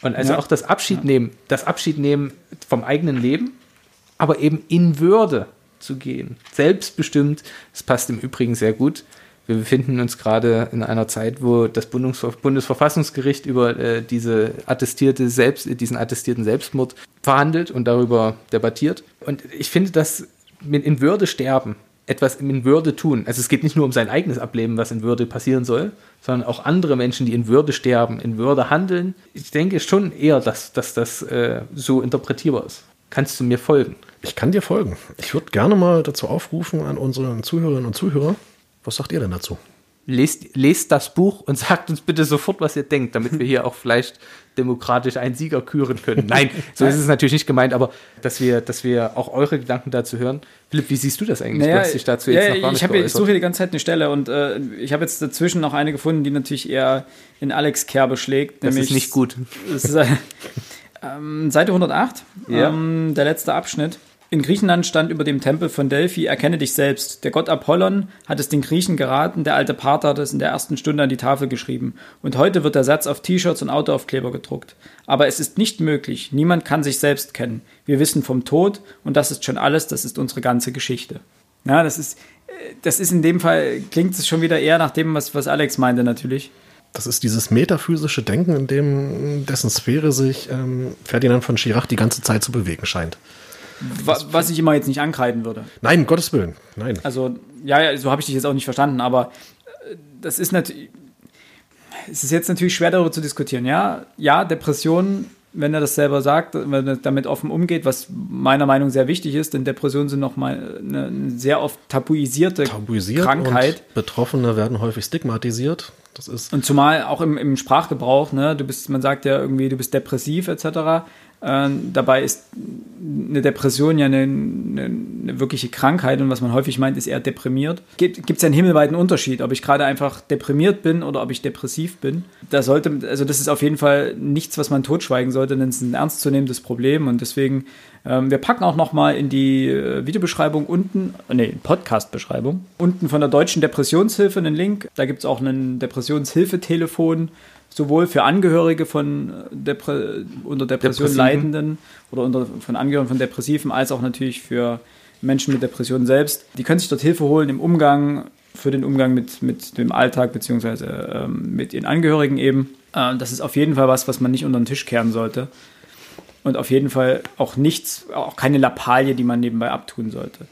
Und also ja. auch das Abschiednehmen, das Abschiednehmen vom eigenen Leben, aber eben in Würde zu gehen. Selbstbestimmt, das passt im Übrigen sehr gut wir befinden uns gerade in einer Zeit, wo das Bundesverfassungsgericht über äh, diese attestierte Selbst, diesen attestierten Selbstmord verhandelt und darüber debattiert. Und ich finde, dass in Würde sterben, etwas in Würde tun. Also es geht nicht nur um sein eigenes Ableben, was in Würde passieren soll, sondern auch andere Menschen, die in Würde sterben, in Würde handeln. Ich denke schon eher, dass, dass das äh, so interpretierbar ist. Kannst du mir folgen? Ich kann dir folgen. Ich würde gerne mal dazu aufrufen an unsere Zuhörerinnen und Zuhörer, was sagt ihr denn dazu? Lest, lest das Buch und sagt uns bitte sofort, was ihr denkt, damit wir hier auch vielleicht demokratisch einen Sieger küren können. Nein, so ist es natürlich nicht gemeint, aber dass wir, dass wir auch eure Gedanken dazu hören. Philipp, wie siehst du das eigentlich? Naja, du hast dich dazu jetzt ja, noch gar nicht ich, ich suche die ganze Zeit eine Stelle und äh, ich habe jetzt dazwischen noch eine gefunden, die natürlich eher in Alex Kerbe schlägt. Das ist nicht gut. Ist, äh, ähm, Seite 108, ja. ähm, der letzte Abschnitt. In Griechenland stand über dem Tempel von Delphi, erkenne dich selbst. Der Gott Apollon hat es den Griechen geraten, der alte Pater hat es in der ersten Stunde an die Tafel geschrieben. Und heute wird der Satz auf T-Shirts und Autoaufkleber gedruckt. Aber es ist nicht möglich. Niemand kann sich selbst kennen. Wir wissen vom Tod und das ist schon alles, das ist unsere ganze Geschichte. Ja, das ist, das ist in dem Fall, klingt es schon wieder eher nach dem, was, was Alex meinte natürlich. Das ist dieses metaphysische Denken, in dem dessen Sphäre sich ähm, Ferdinand von Schirach die ganze Zeit zu bewegen scheint. Was, ich immer jetzt nicht ankreiden würde. Nein, um Gottes Willen. Nein. Also, ja, ja so habe ich dich jetzt auch nicht verstanden, aber äh, das ist natürlich. Es ist jetzt natürlich schwer darüber zu diskutieren. Ja, ja, Depressionen, wenn er das selber sagt, wenn er damit offen umgeht, was meiner Meinung nach sehr wichtig ist, denn Depressionen sind nochmal eine, eine sehr oft tabuisierte Tabuisiert Krankheit. Betroffene werden häufig stigmatisiert. Das ist und zumal auch im, im Sprachgebrauch, ne, du bist, man sagt ja irgendwie, du bist depressiv etc. Äh, dabei ist eine Depression ja eine, eine, eine, wirkliche Krankheit und was man häufig meint, ist eher deprimiert. Gibt es einen himmelweiten Unterschied, ob ich gerade einfach deprimiert bin oder ob ich depressiv bin. Da sollte, also das ist auf jeden Fall nichts, was man totschweigen sollte, denn es ist ein ernstzunehmendes Problem und deswegen, ähm, wir packen auch nochmal in die äh, Videobeschreibung unten, äh, nee, Podcast-Beschreibung, unten von der Deutschen Depressionshilfe einen Link. Da gibt es auch ein Depressionshilfetelefon sowohl für Angehörige von Depre unter Depression. Leidenden oder unter, von Angehörigen von Depressiven, als auch natürlich für Menschen mit Depressionen selbst. Die können sich dort Hilfe holen im Umgang, für den Umgang mit, mit dem Alltag beziehungsweise ähm, mit ihren Angehörigen eben. Äh, das ist auf jeden Fall was, was man nicht unter den Tisch kehren sollte. Und auf jeden Fall auch nichts, auch keine Lappalie, die man nebenbei abtun sollte.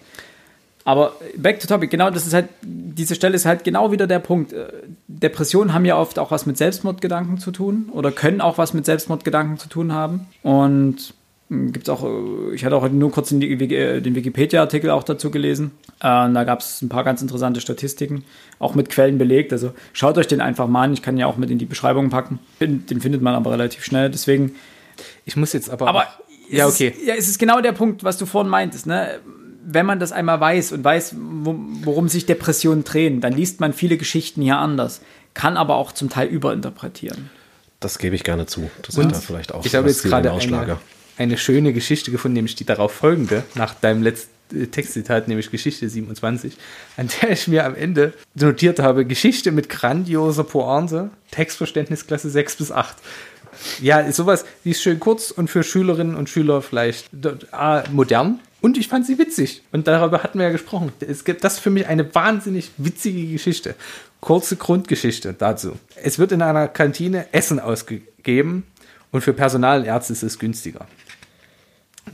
Aber back to topic, genau, das ist halt, diese Stelle ist halt genau wieder der Punkt. Äh, Depressionen haben ja oft auch was mit Selbstmordgedanken zu tun oder können auch was mit Selbstmordgedanken zu tun haben. Und hm, gibt es auch, äh, ich hatte auch nur kurz den, äh, den Wikipedia-Artikel auch dazu gelesen. Äh, da gab es ein paar ganz interessante Statistiken, auch mit Quellen belegt. Also schaut euch den einfach mal an. Ich kann ja auch mit in die Beschreibung packen. Den findet man aber relativ schnell. Deswegen. Ich muss jetzt aber. Aber ja, okay. Ist, ja, es ist genau der Punkt, was du vorhin meintest. Ne? Wenn man das einmal weiß und weiß, worum sich Depressionen drehen, dann liest man viele Geschichten hier anders, kann aber auch zum Teil überinterpretieren. Das gebe ich gerne zu. Das und da vielleicht auch. Ich habe jetzt gerade eine, eine schöne Geschichte gefunden, nämlich die darauf folgende, nach deinem letzten äh, Textzitat, nämlich Geschichte 27, an der ich mir am Ende notiert habe, Geschichte mit grandioser Pointe, Textverständnisklasse 6 bis 8. Ja, sowas, die ist schön kurz und für Schülerinnen und Schüler vielleicht ah, modern. Und ich fand sie witzig. Und darüber hatten wir ja gesprochen. Es gibt das für mich eine wahnsinnig witzige Geschichte. Kurze Grundgeschichte dazu. Es wird in einer Kantine Essen ausgegeben und für Personalärzte ist es günstiger.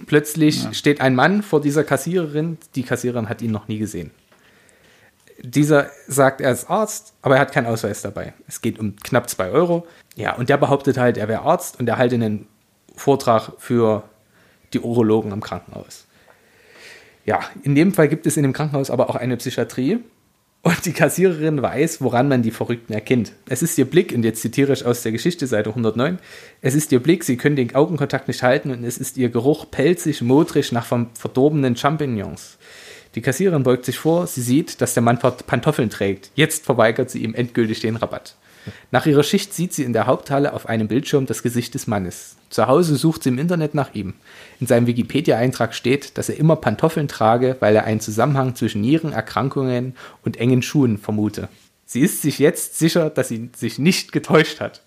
Plötzlich ja. steht ein Mann vor dieser Kassiererin. Die Kassiererin hat ihn noch nie gesehen. Dieser sagt, er ist Arzt, aber er hat keinen Ausweis dabei. Es geht um knapp zwei Euro. Ja, und der behauptet halt, er wäre Arzt und er halte einen Vortrag für die Urologen am Krankenhaus. Ja, in dem Fall gibt es in dem Krankenhaus aber auch eine Psychiatrie und die Kassiererin weiß, woran man die Verrückten erkennt. Es ist ihr Blick, und jetzt zitiere ich aus der Geschichte, Seite 109, es ist ihr Blick, sie können den Augenkontakt nicht halten und es ist ihr Geruch pelzig, modrig nach verdorbenen Champignons. Die Kassiererin beugt sich vor, sie sieht, dass der Mann Pantoffeln trägt. Jetzt verweigert sie ihm endgültig den Rabatt. Nach ihrer Schicht sieht sie in der Haupthalle auf einem Bildschirm das Gesicht des Mannes. Zu Hause sucht sie im Internet nach ihm. In seinem Wikipedia-Eintrag steht, dass er immer Pantoffeln trage, weil er einen Zusammenhang zwischen Nierenerkrankungen und engen Schuhen vermute. Sie ist sich jetzt sicher, dass sie sich nicht getäuscht hat.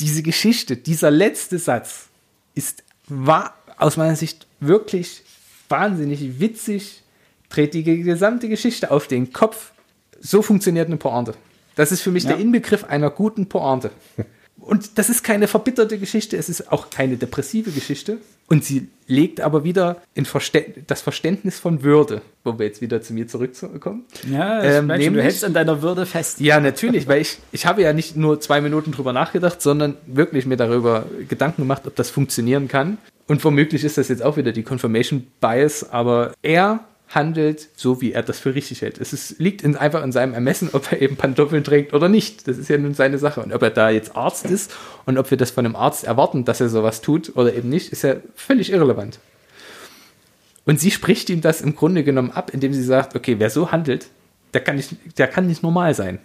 Diese Geschichte, dieser letzte Satz ist war aus meiner Sicht wirklich wahnsinnig witzig, dreht die gesamte Geschichte auf den Kopf. So funktioniert eine Pointe. Das ist für mich ja. der Inbegriff einer guten Pointe. Und das ist keine verbitterte Geschichte, es ist auch keine depressive Geschichte. Und sie legt aber wieder in Verste das Verständnis von Würde, wo wir jetzt wieder zu mir zurückkommen. Ja, ähm, nämlich, du hältst an deiner Würde fest. Ja, natürlich, weil ich, ich habe ja nicht nur zwei Minuten drüber nachgedacht, sondern wirklich mir darüber Gedanken gemacht, ob das funktionieren kann. Und womöglich ist das jetzt auch wieder die Confirmation Bias, aber er handelt, so wie er das für richtig hält. Es ist, liegt in, einfach in seinem Ermessen, ob er eben Pantoffeln trägt oder nicht. Das ist ja nun seine Sache. Und ob er da jetzt Arzt ist und ob wir das von einem Arzt erwarten, dass er sowas tut oder eben nicht, ist ja völlig irrelevant. Und sie spricht ihm das im Grunde genommen ab, indem sie sagt, okay, wer so handelt, der kann nicht, der kann nicht normal sein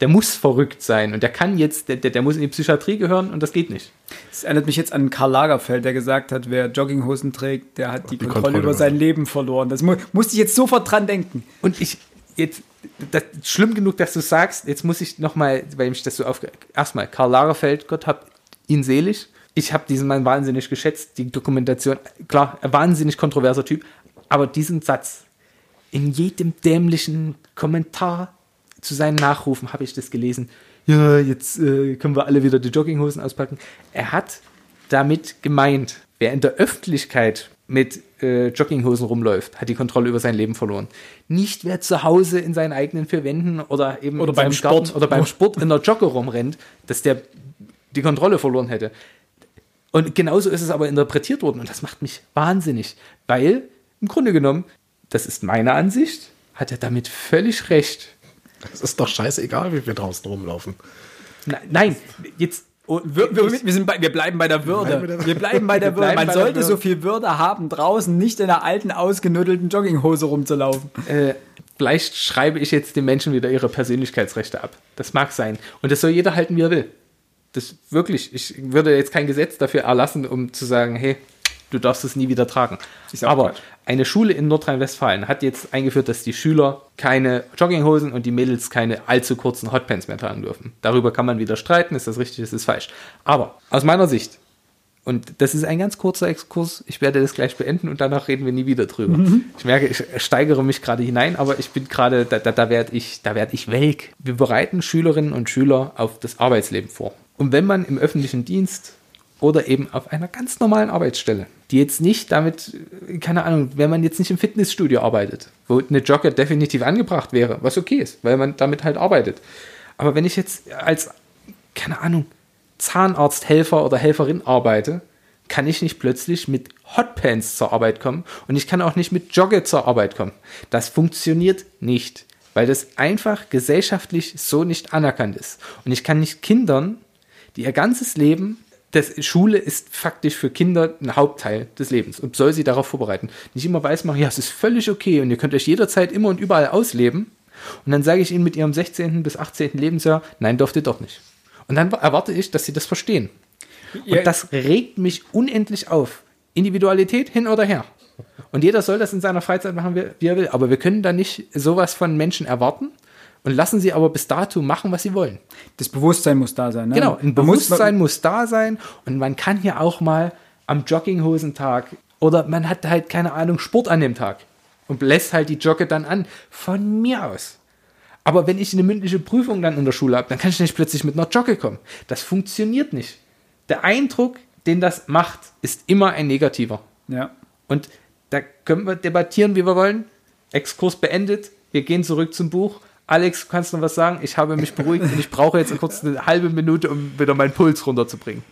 der muss verrückt sein und der kann jetzt, der, der muss in die Psychiatrie gehören und das geht nicht. Das erinnert mich jetzt an Karl Lagerfeld, der gesagt hat, wer Jogginghosen trägt, der hat die, die Kontrolle, Kontrolle, über sein Leben verloren. Das mu musste ich jetzt sofort dran denken. Und ich, jetzt, das, schlimm genug, dass du sagst, jetzt muss ich nochmal, weil mich das so auf, erstmal, Karl Lagerfeld, Gott hab ihn selig. Ich habe diesen Mann wahnsinnig geschätzt, die Dokumentation, klar, ein wahnsinnig kontroverser Typ, aber diesen Satz in jedem dämlichen Kommentar zu seinen Nachrufen habe ich das gelesen. Ja, jetzt äh, können wir alle wieder die Jogginghosen auspacken. Er hat damit gemeint, wer in der Öffentlichkeit mit äh, Jogginghosen rumläuft, hat die Kontrolle über sein Leben verloren. Nicht wer zu Hause in seinen eigenen vier Wänden oder eben oder beim Sport Garten oder beim Sport in der Jogger rumrennt, dass der die Kontrolle verloren hätte. Und genauso ist es aber interpretiert worden und das macht mich wahnsinnig, weil im Grunde genommen, das ist meine Ansicht, hat er damit völlig recht. Es ist doch scheißegal, wie wir draußen rumlaufen. Nein, jetzt. Oh, wir, wir, wir, sind bei, wir bleiben bei der Würde. Wir bleiben bei der Würde. Man sollte Würde. so viel Würde haben, draußen nicht in einer alten, ausgenüttelten Jogginghose rumzulaufen. Äh, vielleicht schreibe ich jetzt den Menschen wieder ihre Persönlichkeitsrechte ab. Das mag sein. Und das soll jeder halten, wie er will. Das wirklich, ich würde jetzt kein Gesetz dafür erlassen, um zu sagen, hey, du darfst es nie wieder tragen. Aber Quatsch. Eine Schule in Nordrhein-Westfalen hat jetzt eingeführt, dass die Schüler keine Jogginghosen und die Mädels keine allzu kurzen Hotpants mehr tragen dürfen. Darüber kann man wieder streiten, ist das richtig, ist das falsch. Aber aus meiner Sicht, und das ist ein ganz kurzer Exkurs, ich werde das gleich beenden und danach reden wir nie wieder drüber. Mhm. Ich merke, ich steigere mich gerade hinein, aber ich bin gerade, da, da, da werde ich, da werd ich welk. Wir bereiten Schülerinnen und Schüler auf das Arbeitsleben vor. Und wenn man im öffentlichen Dienst oder eben auf einer ganz normalen Arbeitsstelle, die jetzt nicht damit, keine Ahnung, wenn man jetzt nicht im Fitnessstudio arbeitet, wo eine Jogger definitiv angebracht wäre, was okay ist, weil man damit halt arbeitet. Aber wenn ich jetzt als, keine Ahnung, Zahnarzthelfer oder Helferin arbeite, kann ich nicht plötzlich mit Hotpants zur Arbeit kommen und ich kann auch nicht mit Jogge zur Arbeit kommen. Das funktioniert nicht, weil das einfach gesellschaftlich so nicht anerkannt ist. Und ich kann nicht Kindern, die ihr ganzes Leben das Schule ist faktisch für Kinder ein Hauptteil des Lebens und soll sie darauf vorbereiten. Nicht immer weiß machen, ja, es ist völlig okay und ihr könnt euch jederzeit immer und überall ausleben. Und dann sage ich ihnen mit ihrem 16. bis 18. Lebensjahr, nein, dürft ihr doch nicht. Und dann erwarte ich, dass sie das verstehen. Ja. Und das regt mich unendlich auf. Individualität hin oder her. Und jeder soll das in seiner Freizeit machen, wie er will. Aber wir können da nicht sowas von Menschen erwarten und lassen sie aber bis dato machen, was sie wollen. Das Bewusstsein muss da sein. Ne? Genau, ein Man muss- Bewusstsein muss, da sein und man kann ja auch mal am Jogginghosentag oder man hat halt, keine Ahnung, Sport an dem Tag und lässt halt die Jogge dann an. Von mir aus. Aber wenn ich eine mündliche Prüfung dann in der Schule habe, dann kann ich nicht plötzlich mit einer Jogge kommen. Das funktioniert nicht. Der Eindruck, den das macht, ist immer ein negativer. Ja. Und da können wir debattieren, wie wir wollen. Exkurs beendet. Wir gehen zurück zum Buch. Alex, kannst du noch was sagen? Ich habe mich beruhigt und ich brauche jetzt kurz eine halbe Minute, um wieder meinen Puls runterzubringen.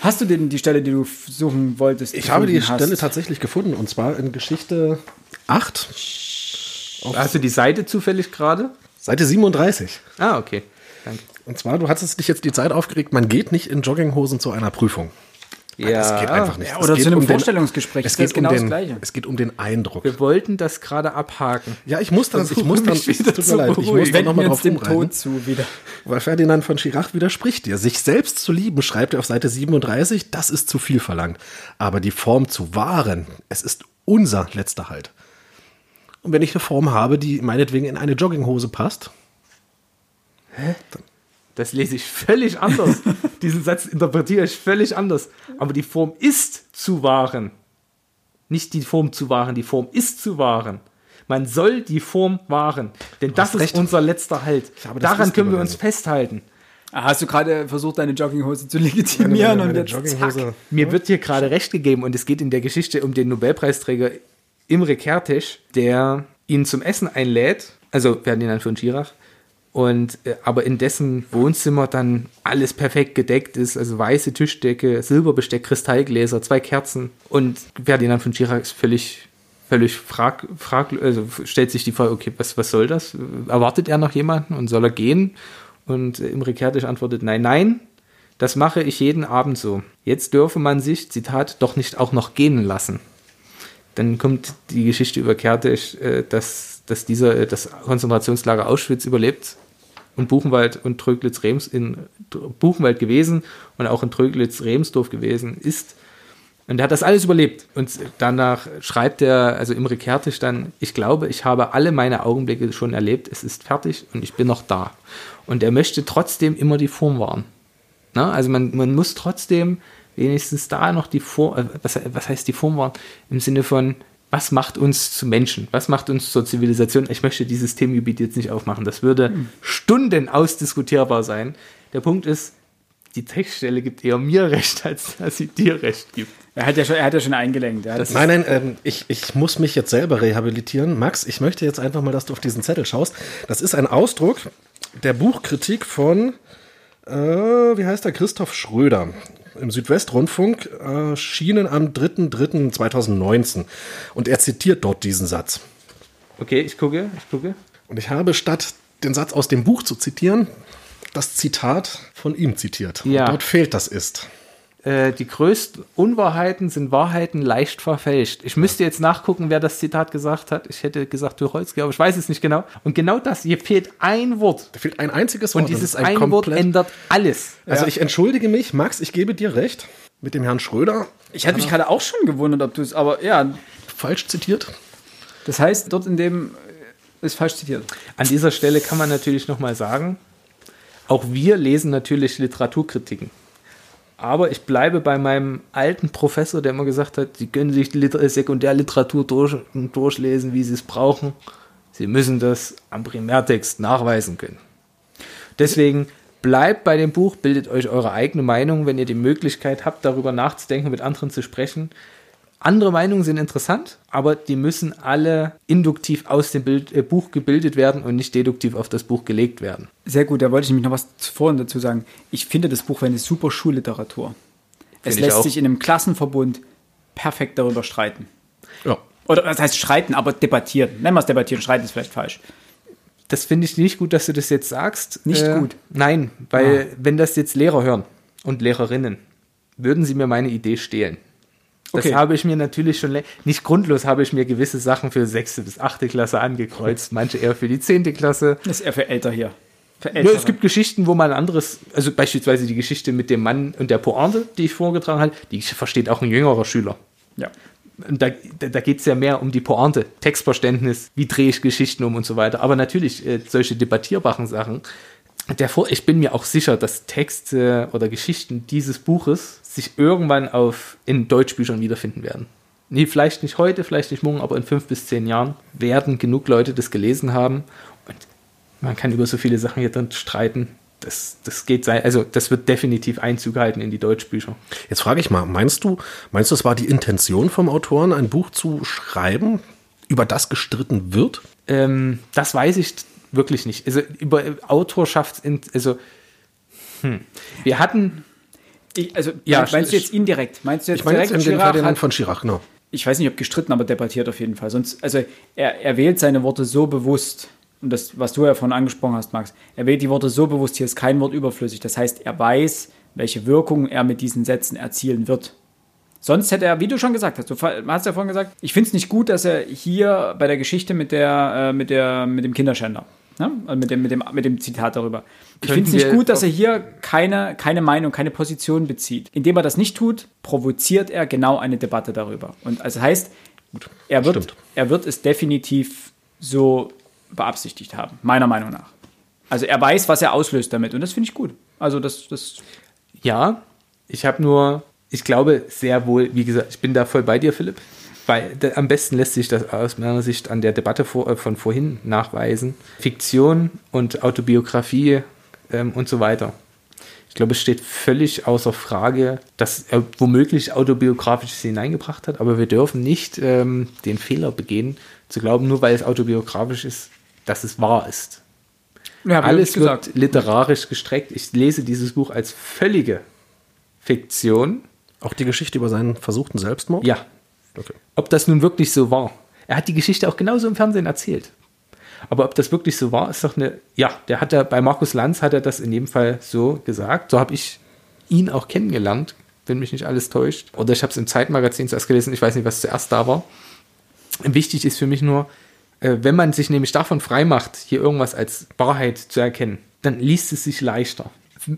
Hast du denn die Stelle, die du suchen wolltest? Ich habe die hast? Stelle tatsächlich gefunden und zwar in Geschichte 8, Hast du die Seite zufällig gerade? Seite 37. Ah, okay. Danke. Und zwar, du hattest dich jetzt die Zeit aufgeregt, man geht nicht in Jogginghosen zu einer Prüfung. Das geht einfach nicht. Ja, Es oder geht zu einem um den- Vorstellungsgespräch. Es Das geht, ist genau um das den, Gleiche. es geht um den Eindruck. Wir wollten das gerade abhaken. Ja, ich muss dann, ich muss dann, es wieder tut zu mir leid, ich muss dann nochmal drauf. Tod zu wieder. Weil Ferdinand von Schirach widerspricht dir. Sich selbst zu lieben, schreibt er auf Seite 37, das ist zu viel verlangt. Aber die Form zu wahren, es ist unser letzter Halt. Und wenn ich eine Form habe, die meinetwegen in eine Jogginghose passt, Das lese ich völlig anders. Diesen Satz interpretiere ich völlig anders. Aber die Form ist zu wahren. Nicht die Form zu wahren, die Form ist zu wahren. Man soll die Form wahren. Denn das ist recht. unser letzter Halt. das Daran können wir uns übergangen. festhalten. Ah, Hast du gerade versucht, deine Jogginghose zu legitimieren und jetzt Jogginghose. Mir wird hier gerade recht gegeben und es geht in der Geschichte um den Nobelpreisträger Imre Kertész, der ihn zum Essen einlädt, also Ferdinand von Schirach, und äh, aber in dessen Wohnzimmer dann alles perfekt gedeckt ist, also weiße Tischdecke, Silberbesteck, Kristallgläser, zwei Kerzen und Ferdinand von Schirach ist völlig völlig frag, frag also stellt sich die Frage, okay, was, was soll das? Erwartet er noch jemanden und soll er gehen? Und äh, Imre Kertész antwortet, nein, nein, das mache ich jeden Abend so. Jetzt dürfe man sich, Zitat, doch nicht auch noch gehen lassen. Dann kommt die Geschichte über Kertész, äh, dass, dass dieser das Konzentrationslager Auschwitz überlebt und Buchenwald und Tröglitz-Rems in Buchenwald gewesen und auch in Tröglitz-Remsdorf gewesen ist. Und er hat das alles überlebt. Und danach schreibt er, also Imre Kertész dann, ich glaube, ich habe alle meine Augenblicke schon erlebt, es ist fertig und ich bin noch da. Und er möchte trotzdem immer die Form wahren. Na, also man, man muss trotzdem wenigstens da noch die Form, äh, was, was heißt die Form wahren? Im Sinne von, was macht uns zu Menschen? Was macht uns zur Zivilisation? Ich möchte dieses Themengebiet jetzt nicht aufmachen. Das würde Stunden ausdiskutierbar sein. Der Punkt ist, die Textstelle gibt eher mir recht, als dass sie dir recht gibt. Er hat ja schon, er hat ja schon eingelenkt. Ja. Das Nein, nein, ähm, ich, ich muss mich jetzt selber rehabilitieren. Max, ich möchte jetzt einfach mal, dass du auf diesen Zettel schaust. Das ist ein Ausdruck der Buchkritik von, äh, wie heißt der, Christoph Schröder. Im Südwestrundfunk äh, erschienen am 3.3.2019. Und er zitiert dort diesen Satz. Okay, ich gucke, ich gucke. Und ich habe statt den Satz aus dem Buch zu zitieren, das Zitat von ihm zitiert. Ja. Und dort fehlt das ist. Äh, die größten Unwahrheiten sind Wahrheiten leicht verfälscht. Ich müsste jetzt nachgucken, wer das Zitat gesagt hat. Ich hätte gesagt Tucholsky, aber ich weiß es nicht genau. Und genau das, hier fehlt ein Wort. Da fehlt ein einziges Wort. Und dieses ein ein Wort ändert alles. Also ich entschuldige mich, Max, ich gebe dir recht. Mit dem Herrn Schröder ich hatte mich gerade auch schon gewundert, ob du es, aber ja, falsch zitiert. das heißt, dort in dem äh, ist falsch zitiert. An dieser Stelle kann man natürlich nochmal sagen, auch wir lesen natürlich Literaturkritiken. Aber ich bleibe bei meinem alten Professor, der immer gesagt hat, Sie können sich die Liter Sekundärliteratur durch durchlesen, wie Sie es brauchen. Sie müssen das am Primärtext nachweisen können. Deswegen bleibt bei dem Buch, bildet euch eure eigene Meinung, wenn ihr die Möglichkeit habt, darüber nachzudenken, mit anderen zu sprechen. Andere Meinungen sind interessant, aber die müssen alle induktiv aus dem Bild, äh, Buch gebildet werden und nicht deduktiv auf das Buch gelegt werden. Sehr gut, da wollte ich nämlich noch was vorhin dazu sagen. Ich finde, das Buch wäre eine super Schulliteratur. Es lässt auch. sich in einem Klassenverbund perfekt darüber streiten. Ja. Oder das heißt streiten, aber debattieren. Nennen wir es debattieren, streiten ist vielleicht falsch. Das finde ich nicht gut, dass du das jetzt sagst. Nicht Äh, gut? Nein, weil wenn das jetzt Lehrer hören und Lehrerinnen, würden sie mir meine Idee stehlen. Das Okay. habe ich mir natürlich schon, nicht grundlos habe ich mir gewisse Sachen für sechste bis achte Klasse angekreuzt, manche eher für die zehnte Klasse. Das ist eher für älter hier. Für Ja, es gibt Geschichten, wo man anderes, also beispielsweise die Geschichte mit dem Mann und der Pointe, die ich vorgetragen habe, die versteht auch ein jüngerer Schüler. ja. Und da, da, da geht es ja mehr um die Pointe, Textverständnis, wie drehe ich Geschichten um und so weiter. Aber natürlich, äh, solche debattierbaren Sachen. Der Vor ich bin mir auch sicher, dass Texte oder Geschichten dieses Buches sich irgendwann auf, in Deutschbüchern wiederfinden werden. Nee, vielleicht nicht heute, vielleicht nicht morgen, aber in fünf bis zehn Jahren werden genug Leute das gelesen haben. Und man kann über so viele Sachen hier drin streiten. Das, das geht sein, also das wird definitiv Einzug halten in die Deutschbücher. Jetzt frage ich mal, meinst du, meinst du, es war die Intention vom Autoren, ein Buch zu schreiben, über das gestritten wird? Ähm, das weiß ich wirklich nicht. Also über Autorschaft, also hm. wir hatten, Ich, also, Ja, meinst, meinst du jetzt indirekt? Meinst du jetzt Ich meine jetzt direkt in Chirac Ferdinand hat- von Chirac, genau. ich weiß nicht, ob gestritten, aber debattiert auf jeden Fall. Sonst, also er, er wählt seine Worte so bewusst, und das, was du ja vorhin angesprochen hast, Max, er wählt die Worte so bewusst, hier ist kein Wort überflüssig. Das heißt, er weiß, welche Wirkung er mit diesen Sätzen erzielen wird. Sonst hätte er, wie du schon gesagt hast, du hast ja vorhin gesagt, ich finde es nicht gut, dass er hier bei der Geschichte mit der, äh, mit der, mit dem Kinderschänder, ne? Also mit dem, mit dem, mit dem Zitat darüber. Ich finde es nicht gut, dass er hier keine, keine Meinung, keine Position bezieht. Indem er das nicht tut, provoziert er genau eine Debatte darüber. Und also heißt, er wird, stimmt. er wird es definitiv so beabsichtigt haben, meiner Meinung nach. Also er weiß, was er auslöst damit und das finde ich gut. Also das, das ja, ich habe nur, ich glaube sehr wohl, wie gesagt, ich bin da voll bei dir, Philipp, weil da, am besten lässt sich das aus meiner Sicht an der Debatte vor, äh, von vorhin nachweisen. Fiktion und Autobiografie ähm, und so weiter. Ich glaube, es steht völlig außer Frage, dass er womöglich autobiografisches hineingebracht hat, aber wir dürfen nicht ähm, den Fehler begehen, zu glauben, nur weil es autobiografisch ist, dass es wahr ist. ja, Alles wird literarisch gestreckt. Ich lese dieses Buch als völlige Fiktion. Auch die Geschichte über seinen versuchten Selbstmord? Ja. Okay. Ob das nun wirklich so war. Er hat die Geschichte auch genauso im Fernsehen erzählt. Aber ob das wirklich so war, ist doch eine. Ja, der hat ja bei Markus Lanz hat er das in jedem Fall so gesagt. So habe ich ihn auch kennengelernt, wenn mich nicht alles täuscht. Oder ich habe es im Zeitmagazin zuerst gelesen. Ich weiß nicht, was zuerst da war. Wichtig ist für mich nur, äh, wenn man sich nämlich davon frei macht, hier irgendwas als Wahrheit zu erkennen, dann liest es sich leichter.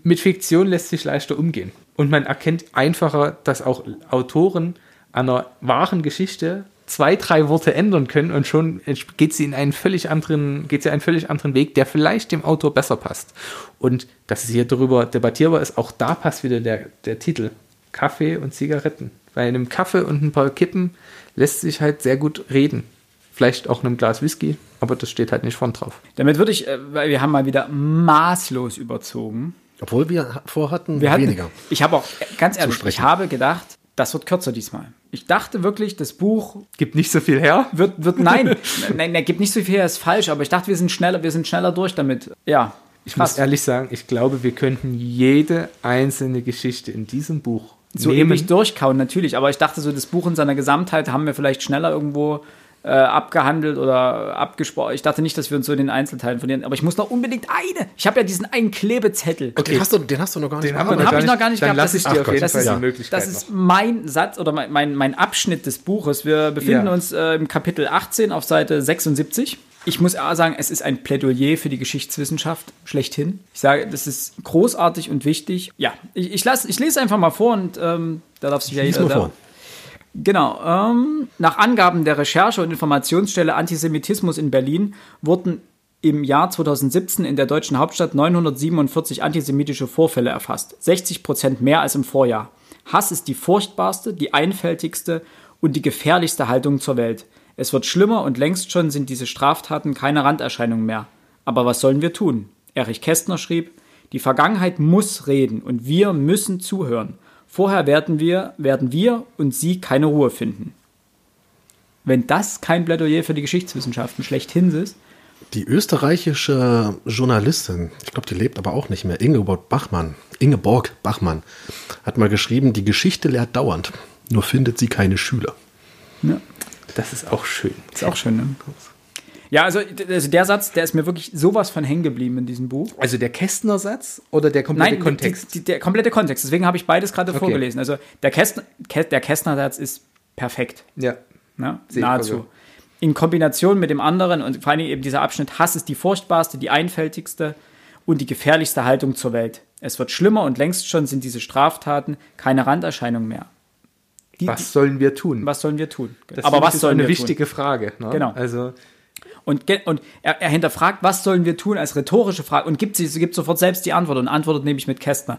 Mit Fiktion lässt sich leichter umgehen. Und man erkennt einfacher, dass auch Autoren einer wahren Geschichte zwei, drei Worte ändern können und schon geht sie in einen völlig anderen, geht sie einen völlig anderen Weg, der vielleicht dem Autor besser passt. Und dass es hier darüber debattierbar ist, auch da passt wieder der, der Titel. Kaffee und Zigaretten. Bei einem Kaffee und ein paar Kippen lässt sich halt sehr gut reden. Vielleicht auch einem Glas Whisky, aber das steht halt nicht vorn drauf. Damit würde ich, äh, weil wir haben mal wieder maßlos überzogen. Obwohl wir vorhatten, Wir hatten, weniger. Ich habe auch, ganz ehrlich, ich habe gedacht, das wird kürzer diesmal. Ich dachte wirklich, das Buch Gibt nicht so viel her. wird, wird nein, nein, nein, gibt nicht so viel, her, ist falsch, aber ich dachte, wir sind schneller, wir sind schneller durch damit. Ja, Ich muss ehrlich sagen, ich glaube, wir könnten jede einzelne Geschichte in diesem Buch so nehmen. ewig durchkauen, natürlich, aber ich dachte so, das Buch in seiner Gesamtheit haben wir vielleicht schneller irgendwo äh, abgehandelt oder abgesprochen. Ich dachte nicht, dass wir uns so in den Einzelteilen verlieren, aber ich muss noch unbedingt eine. Ich habe ja diesen einen Klebezettel. Den, hast du, den hast du noch gar nicht Den noch hab ich noch gar nicht Dann gehabt. lasse Das ich ist- dir auf Ach jeden Fall ja. die Möglichkeit Das ist mein Satz oder mein, mein, mein Abschnitt des Buches. Wir befinden Ja. uns äh, im Kapitel 18 auf Seite 76. Ich muss sagen, es ist ein Plädoyer für die Geschichtswissenschaft schlechthin. Ich sage, das ist großartig und wichtig. Ja, ich, ich, lass, ich lese einfach mal vor und ähm, da darf sich ja jeder. mal da- vor. Genau. Ähm, nach Angaben der Recherche- und Informationsstelle Antisemitismus in Berlin wurden im Jahr 2017 in der deutschen Hauptstadt 947 antisemitische Vorfälle erfasst. 60 Prozent mehr als im Vorjahr. Hass ist die furchtbarste, die einfältigste und die gefährlichste Haltung zur Welt. Es wird schlimmer und längst schon sind diese Straftaten keine Randerscheinung mehr. Aber was sollen wir tun? Erich Kästner schrieb, Die Vergangenheit muss reden und wir müssen zuhören. Vorher werden wir, werden wir und sie keine Ruhe finden. Wenn das kein Plädoyer für die Geschichtswissenschaften schlechthin ist, Die österreichische Journalistin, ich glaube, die lebt aber auch nicht mehr, Ingeborg Bachmann, Ingeborg Bachmann, hat mal geschrieben, die Geschichte lehrt dauernd, nur findet sie keine Schüler. ja, Das ist auch schön. ist auch schön, ne? Ja, also, also der Satz, der ist mir wirklich sowas von hängen geblieben in diesem Buch. Also der Kästner-Satz oder der komplette Nein, Kontext? Die, die, der komplette Kontext. Deswegen habe ich beides gerade Okay. vorgelesen. Also der Kästner, Kä- der Kästner-Satz ist perfekt. ja. Ne? Nahezu. also. In Kombination mit dem anderen und vor allem eben dieser Abschnitt, Hass ist die furchtbarste, die einfältigste und die gefährlichste Haltung zur Welt. Es wird schlimmer und längst schon sind diese Straftaten keine Randerscheinung mehr. Die, Was sollen wir tun? was sollen wir tun? Das Aber was ist sollen eine wir tun? wichtige Frage. Ne? Genau. Also Und, und er, er hinterfragt, was sollen wir tun als rhetorische Frage und gibt, sie, gibt sofort selbst die Antwort und antwortet nämlich mit Kästner.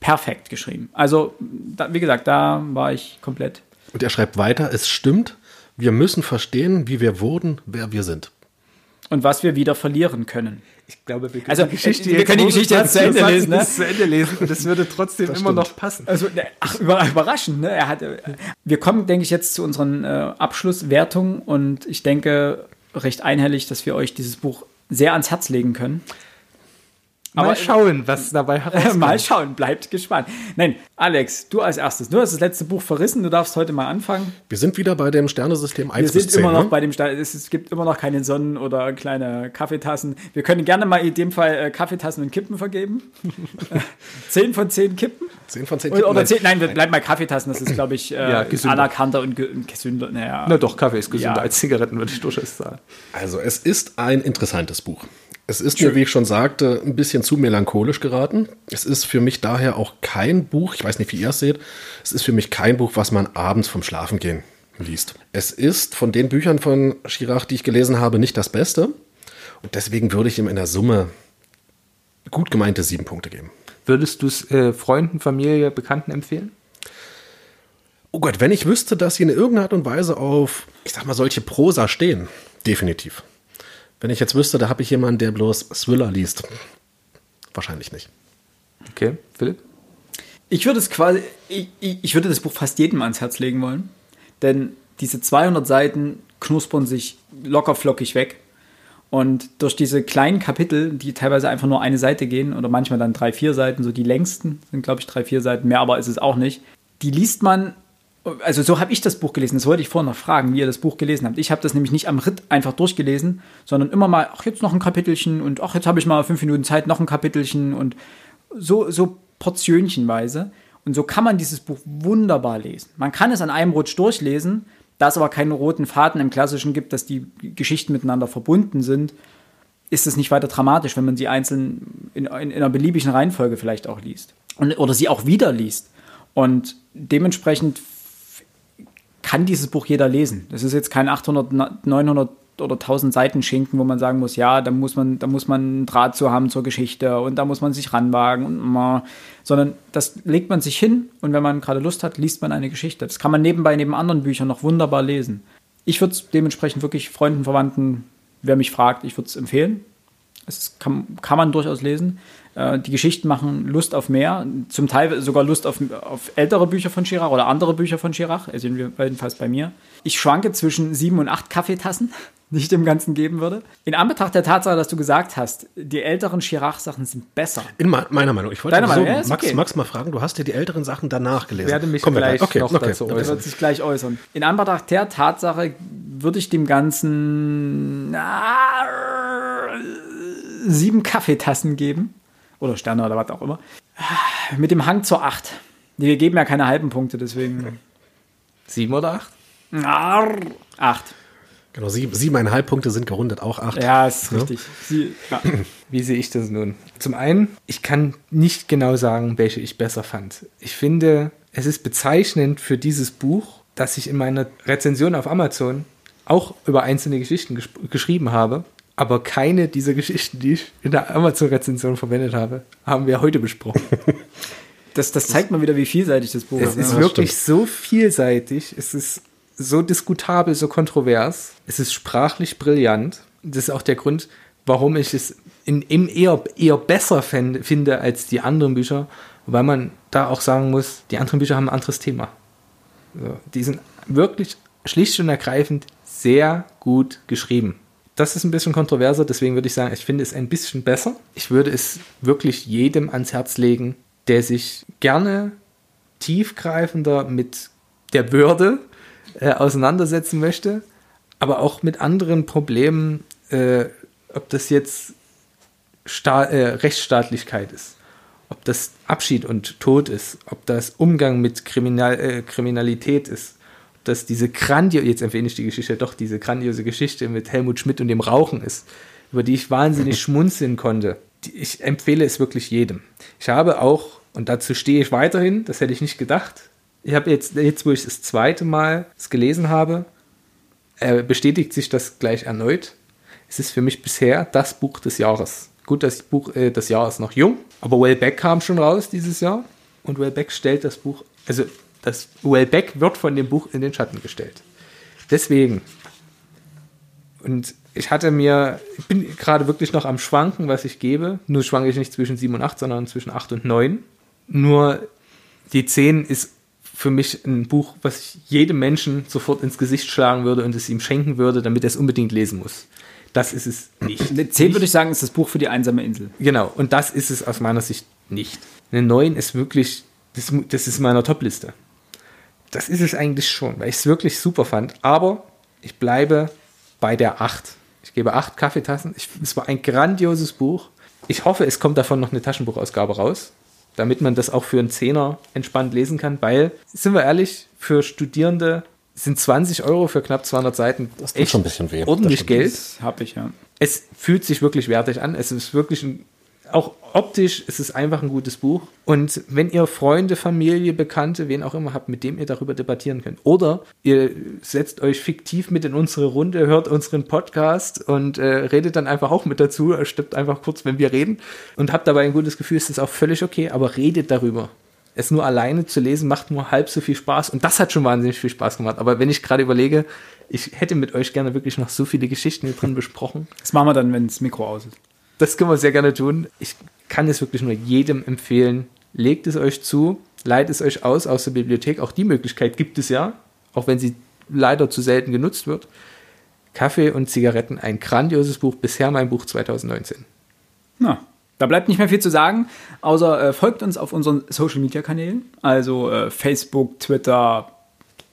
Perfekt geschrieben. Also, da, wie gesagt, da war ich komplett. Und er schreibt weiter, es stimmt, wir müssen verstehen, wie wir wurden, wer wir sind. Und was wir wieder verlieren können. ich glaube, wir können Also, die Geschichte, wir jetzt können die Geschichte jetzt zu Ende lesen, ne? zu Ende lesen und es würde trotzdem immer stimmt. noch passen. Also, ne, ach, über, überraschend, ne? Er hat, äh, wir kommen, denke ich, jetzt zu unseren äh, Abschlusswertungen und ich denke recht einhellig, dass wir euch dieses Buch sehr ans Herz legen können. Mal Aber- schauen, was dabei herauskommt. mal schauen, bleibt gespannt. Nein, Alex, du als erstes. Du hast das letzte Buch verrissen, du darfst heute mal anfangen. Wir sind wieder bei dem Sternesystem 1 Wir bis sind 10. immer noch ne? bei dem Stand. Es, gibt immer noch keine Sonnen- oder kleine Kaffeetassen. Wir können gerne mal in dem Fall äh, Kaffeetassen und Kippen vergeben. zehn von zehn Kippen? 10 von 10 Oder, oder Nein. zehn, nein, wir bleiben bei Kaffeetassen. Das ist, glaube ich, äh, Ja, gesünder. anerkannter und, ge und gesünder. Naja. Na doch, Kaffee ist gesünder Ja. als Zigaretten, würde ich durchaus sagen. Also es ist ein interessantes Buch. Es ist mir, wie ich schon sagte, ein bisschen zu melancholisch geraten. Es ist für mich daher auch kein Buch, ich weiß nicht, wie ihr es seht, es ist für mich kein Buch, was man abends vom Schlafengehen liest. Es ist von den Büchern von Chirac, die ich gelesen habe, nicht das Beste. Und deswegen würde ich ihm in der Summe gut gemeinte sieben Punkte geben. Würdest du es äh, Freunden, Familie, Bekannten empfehlen? Oh Gott, wenn ich wüsste, dass sie in irgendeiner Art und Weise auf, ich sag mal, solche Prosa stehen, definitiv. Wenn ich jetzt wüsste, da habe ich jemanden, der bloß Thriller liest. Wahrscheinlich nicht. Okay, Philipp? Ich würde es quasi, ich, ich ich würde das Buch fast jedem ans Herz legen wollen, denn diese 200 Seiten knuspern sich locker flockig weg. Und durch diese kleinen Kapitel, die teilweise einfach nur eine Seite gehen oder manchmal dann drei, vier Seiten, so die längsten sind, glaube ich, drei, vier Seiten mehr, aber ist es auch nicht. Die liest man, also so habe ich das Buch gelesen. Das wollte ich vorhin noch fragen, wie ihr das Buch gelesen habt. Ich habe das nämlich nicht am Ritt einfach durchgelesen, sondern immer mal, ach, jetzt noch ein Kapitelchen und ach, jetzt habe ich mal fünf Minuten Zeit, noch ein Kapitelchen und so, so portionchenweise. Und so kann man dieses Buch wunderbar lesen. Man kann es an einem Rutsch durchlesen, da es aber keinen roten Faden im Klassischen gibt, dass die Geschichten miteinander verbunden sind, ist es nicht weiter dramatisch, wenn man sie einzeln in, in, in einer beliebigen Reihenfolge vielleicht auch liest. Und, oder sie auch wieder liest. Und dementsprechend kann dieses Buch jeder lesen. Das ist jetzt kein 800, 900 oder 1000 Seiten Schinken, wo man sagen muss, ja, da muss man, da muss man einen Draht zu haben zur Geschichte und da muss man sich ranwagen und mal, sondern das legt man sich hin und wenn man gerade Lust hat, liest man eine Geschichte. Das kann man nebenbei neben anderen Büchern noch wunderbar lesen. Ich würde es dementsprechend wirklich Freunden, Verwandten, wer mich fragt, ich würde es empfehlen. Es kann, kann man durchaus lesen. Äh, die Geschichten machen Lust auf mehr, zum Teil sogar Lust auf, auf ältere Bücher von Chirac oder andere Bücher von Chirac, also jedenfalls bei mir. Ich schwanke zwischen sieben und acht Kaffeetassen, die ich dem Ganzen geben würde. In Anbetracht der Tatsache, dass du gesagt hast, die älteren Chirac-Sachen sind besser. In me- meiner Meinung. Ich wollte Deine so, Meinung, ja, ist Max, okay. Max mal fragen, du hast dir die älteren Sachen danach gelesen. werde mich Kommen wir gleich Okay, noch okay. dazu Er äußern. wird sich gleich äußern. In Anbetracht der Tatsache würde ich dem Ganzen na, sieben Kaffeetassen geben. Oder Sterne oder was auch immer. Mit dem Hang zur acht. Wir geben ja keine halben Punkte, deswegen. Sieben oder acht? Arr, acht. Genau, sieben, siebeneinhalb Punkte sind gerundet, auch acht. Ja, ist richtig. Sie, ja. Wie sehe ich das nun? Zum einen, ich kann nicht genau sagen, welche ich besser fand. Ich finde, es ist bezeichnend für dieses Buch, dass ich in meiner Rezension auf Amazon auch über einzelne Geschichten gesch geschrieben habe, aber keine dieser Geschichten, die ich in der Amazon-Rezension verwendet habe, haben wir heute besprochen. Das, das zeigt mal wieder, wie vielseitig das Buch Es ist. ist ne? wirklich so vielseitig, es ist so diskutabel, so kontrovers, es ist sprachlich brillant. Das ist auch der Grund, warum ich es in, im eher, eher besser fände, finde als die anderen Bücher, weil man da auch sagen muss, die anderen Bücher haben ein anderes Thema. So, die sind wirklich schlicht und ergreifend sehr gut geschrieben. Das ist ein bisschen kontroverser, deswegen würde ich sagen, ich finde es ein bisschen besser. Ich würde es wirklich jedem ans Herz legen, der sich gerne tiefgreifender mit der Würde äh, auseinandersetzen möchte, aber auch mit anderen Problemen, äh, ob das jetzt Sta äh, Rechtsstaatlichkeit ist, ob das Abschied und Tod ist, ob das Umgang mit Kriminal äh, Kriminalität ist, ob das diese grandiose, jetzt empfehle ich die Geschichte, doch diese grandiose Geschichte mit Helmut Schmidt und dem Rauchen ist, über die ich wahnsinnig schmunzeln konnte. Ich empfehle es wirklich jedem. Ich habe auch, und dazu stehe ich weiterhin, das hätte ich nicht gedacht, ich habe jetzt, jetzt wo ich das zweite Mal es gelesen habe, äh, bestätigt sich das gleich erneut. Es ist für mich bisher das Buch des Jahres. Gut, das Buch äh, des Jahres noch jung, aber Wellbeck kam schon raus dieses Jahr und Wellbeck stellt das Buch, also das Wellbeck wird von dem Buch in den Schatten gestellt. Deswegen und ich hatte mir, ich bin gerade wirklich noch am Schwanken, was ich gebe. Nur schwanke ich nicht zwischen 7 und 8, sondern zwischen 8 und 9. Nur die 10 ist für mich ein Buch, was ich jedem Menschen sofort ins Gesicht schlagen würde und es ihm schenken würde, damit er es unbedingt lesen muss. Das ist es nicht. Eine 10 würde ich sagen, ist das Buch für die einsame Insel. Genau, und das ist es aus meiner Sicht nicht. Eine 9 ist wirklich, das, das ist meiner Top-Liste. Das ist es eigentlich schon, weil ich es wirklich super fand. Aber ich bleibe bei der 8. Ich gebe 8 Kaffeetassen. Ich, es war ein grandioses Buch. Ich hoffe, es kommt davon noch eine Taschenbuchausgabe raus, damit man das auch für einen Zehner entspannt lesen kann, weil, sind wir ehrlich, für Studierende sind 20 Euro für knapp 200 Seiten Das tut schon ein bisschen weh. ordentlich Das Geld. Das habe ich, ja. Es fühlt sich wirklich wertig an. Es ist wirklich ein, auch optisch ist es einfach ein gutes Buch. Und wenn ihr Freunde, Familie, Bekannte, wen auch immer habt, mit dem ihr darüber debattieren könnt. Oder ihr setzt euch fiktiv mit in unsere Runde, hört unseren Podcast und äh, redet dann einfach auch mit dazu, stimmt einfach kurz, wenn wir reden und habt dabei ein gutes Gefühl, ist das auch völlig okay, aber redet darüber. Es nur alleine zu lesen macht nur halb so viel Spaß und das hat schon wahnsinnig viel Spaß gemacht. Aber wenn ich gerade überlege, ich hätte mit euch gerne wirklich noch so viele Geschichten hier drin besprochen. Das machen wir dann, wenn das Mikro aus ist. Das können wir sehr gerne tun. Ich kann es wirklich nur jedem empfehlen. Legt es euch zu, leiht es euch aus aus der Bibliothek. Auch die Möglichkeit gibt es ja, auch wenn sie leider zu selten genutzt wird. Kaffee und Zigaretten, ein grandioses Buch, bisher mein Buch 2019. Na, da bleibt nicht mehr viel zu sagen, außer äh, folgt uns auf unseren Social Media Kanälen, also äh, Facebook, Twitter,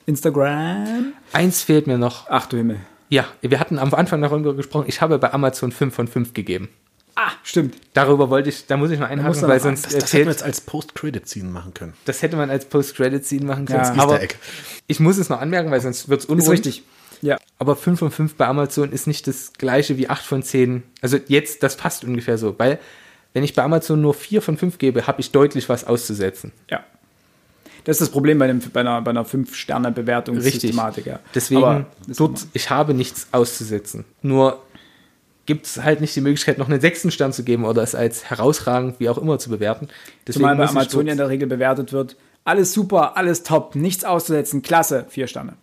Instagram. Eins fehlt mir noch. Ach du Himmel. Ja, wir hatten am Anfang darüber gesprochen. Ich habe bei Amazon 5 von 5 gegeben. Ah, stimmt. Darüber wollte ich, da muss ich noch einhaken, weil sonst Das, das hätten erzählt, wir jetzt als Post-Credit-Scene machen können. das hätte man als Post-Credit-Scene machen können. Ja. aber ich muss es noch anmerken, weil sonst wird es unruhig. Ist richtig. Ja. Aber 5 von 5 bei Amazon ist nicht das gleiche wie 8 von 10. Also jetzt, das passt ungefähr so, weil wenn ich bei Amazon nur 4 von 5 gebe, habe ich deutlich was auszusetzen. Ja. Das ist das Problem bei, dem, bei einer, bei einer 5-Sterne-Bewertungssystematik. Ja. Deswegen, das dort, ich habe nichts auszusetzen. Nur gibt es halt nicht die Möglichkeit, noch einen sechsten Stern zu geben oder es als herausragend, wie auch immer, zu bewerten. Deswegen Zumal bei Amazon in der Regel bewertet wird. Alles super, alles top, nichts auszusetzen, klasse, vier Sterne.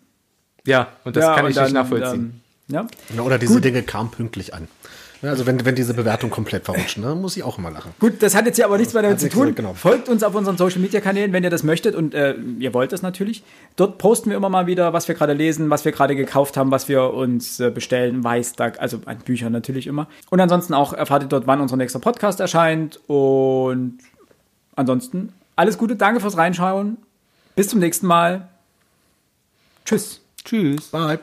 Ja, und das ja, kann und ich dann, nicht nachvollziehen. Dann, ja. Oder diese Dinge kamen pünktlich an. Ja, also wenn, wenn diese Bewertung komplett verrutschen, dann muss ich auch immer lachen. Gut, das hat jetzt hier aber nichts mehr damit zu tun. genau. Folgt uns auf unseren Social Media Kanälen, wenn ihr das möchtet und äh, ihr wollt das natürlich. Dort posten wir immer mal wieder, was wir gerade lesen, was wir gerade gekauft haben, was wir uns äh, bestellen, Weißtag, also an Büchern natürlich immer. Und ansonsten auch erfahrt ihr dort, wann unser nächster Podcast erscheint. Und ansonsten alles Gute, danke fürs Reinschauen. Bis zum nächsten Mal. Tschüss. Tschüss. Bye.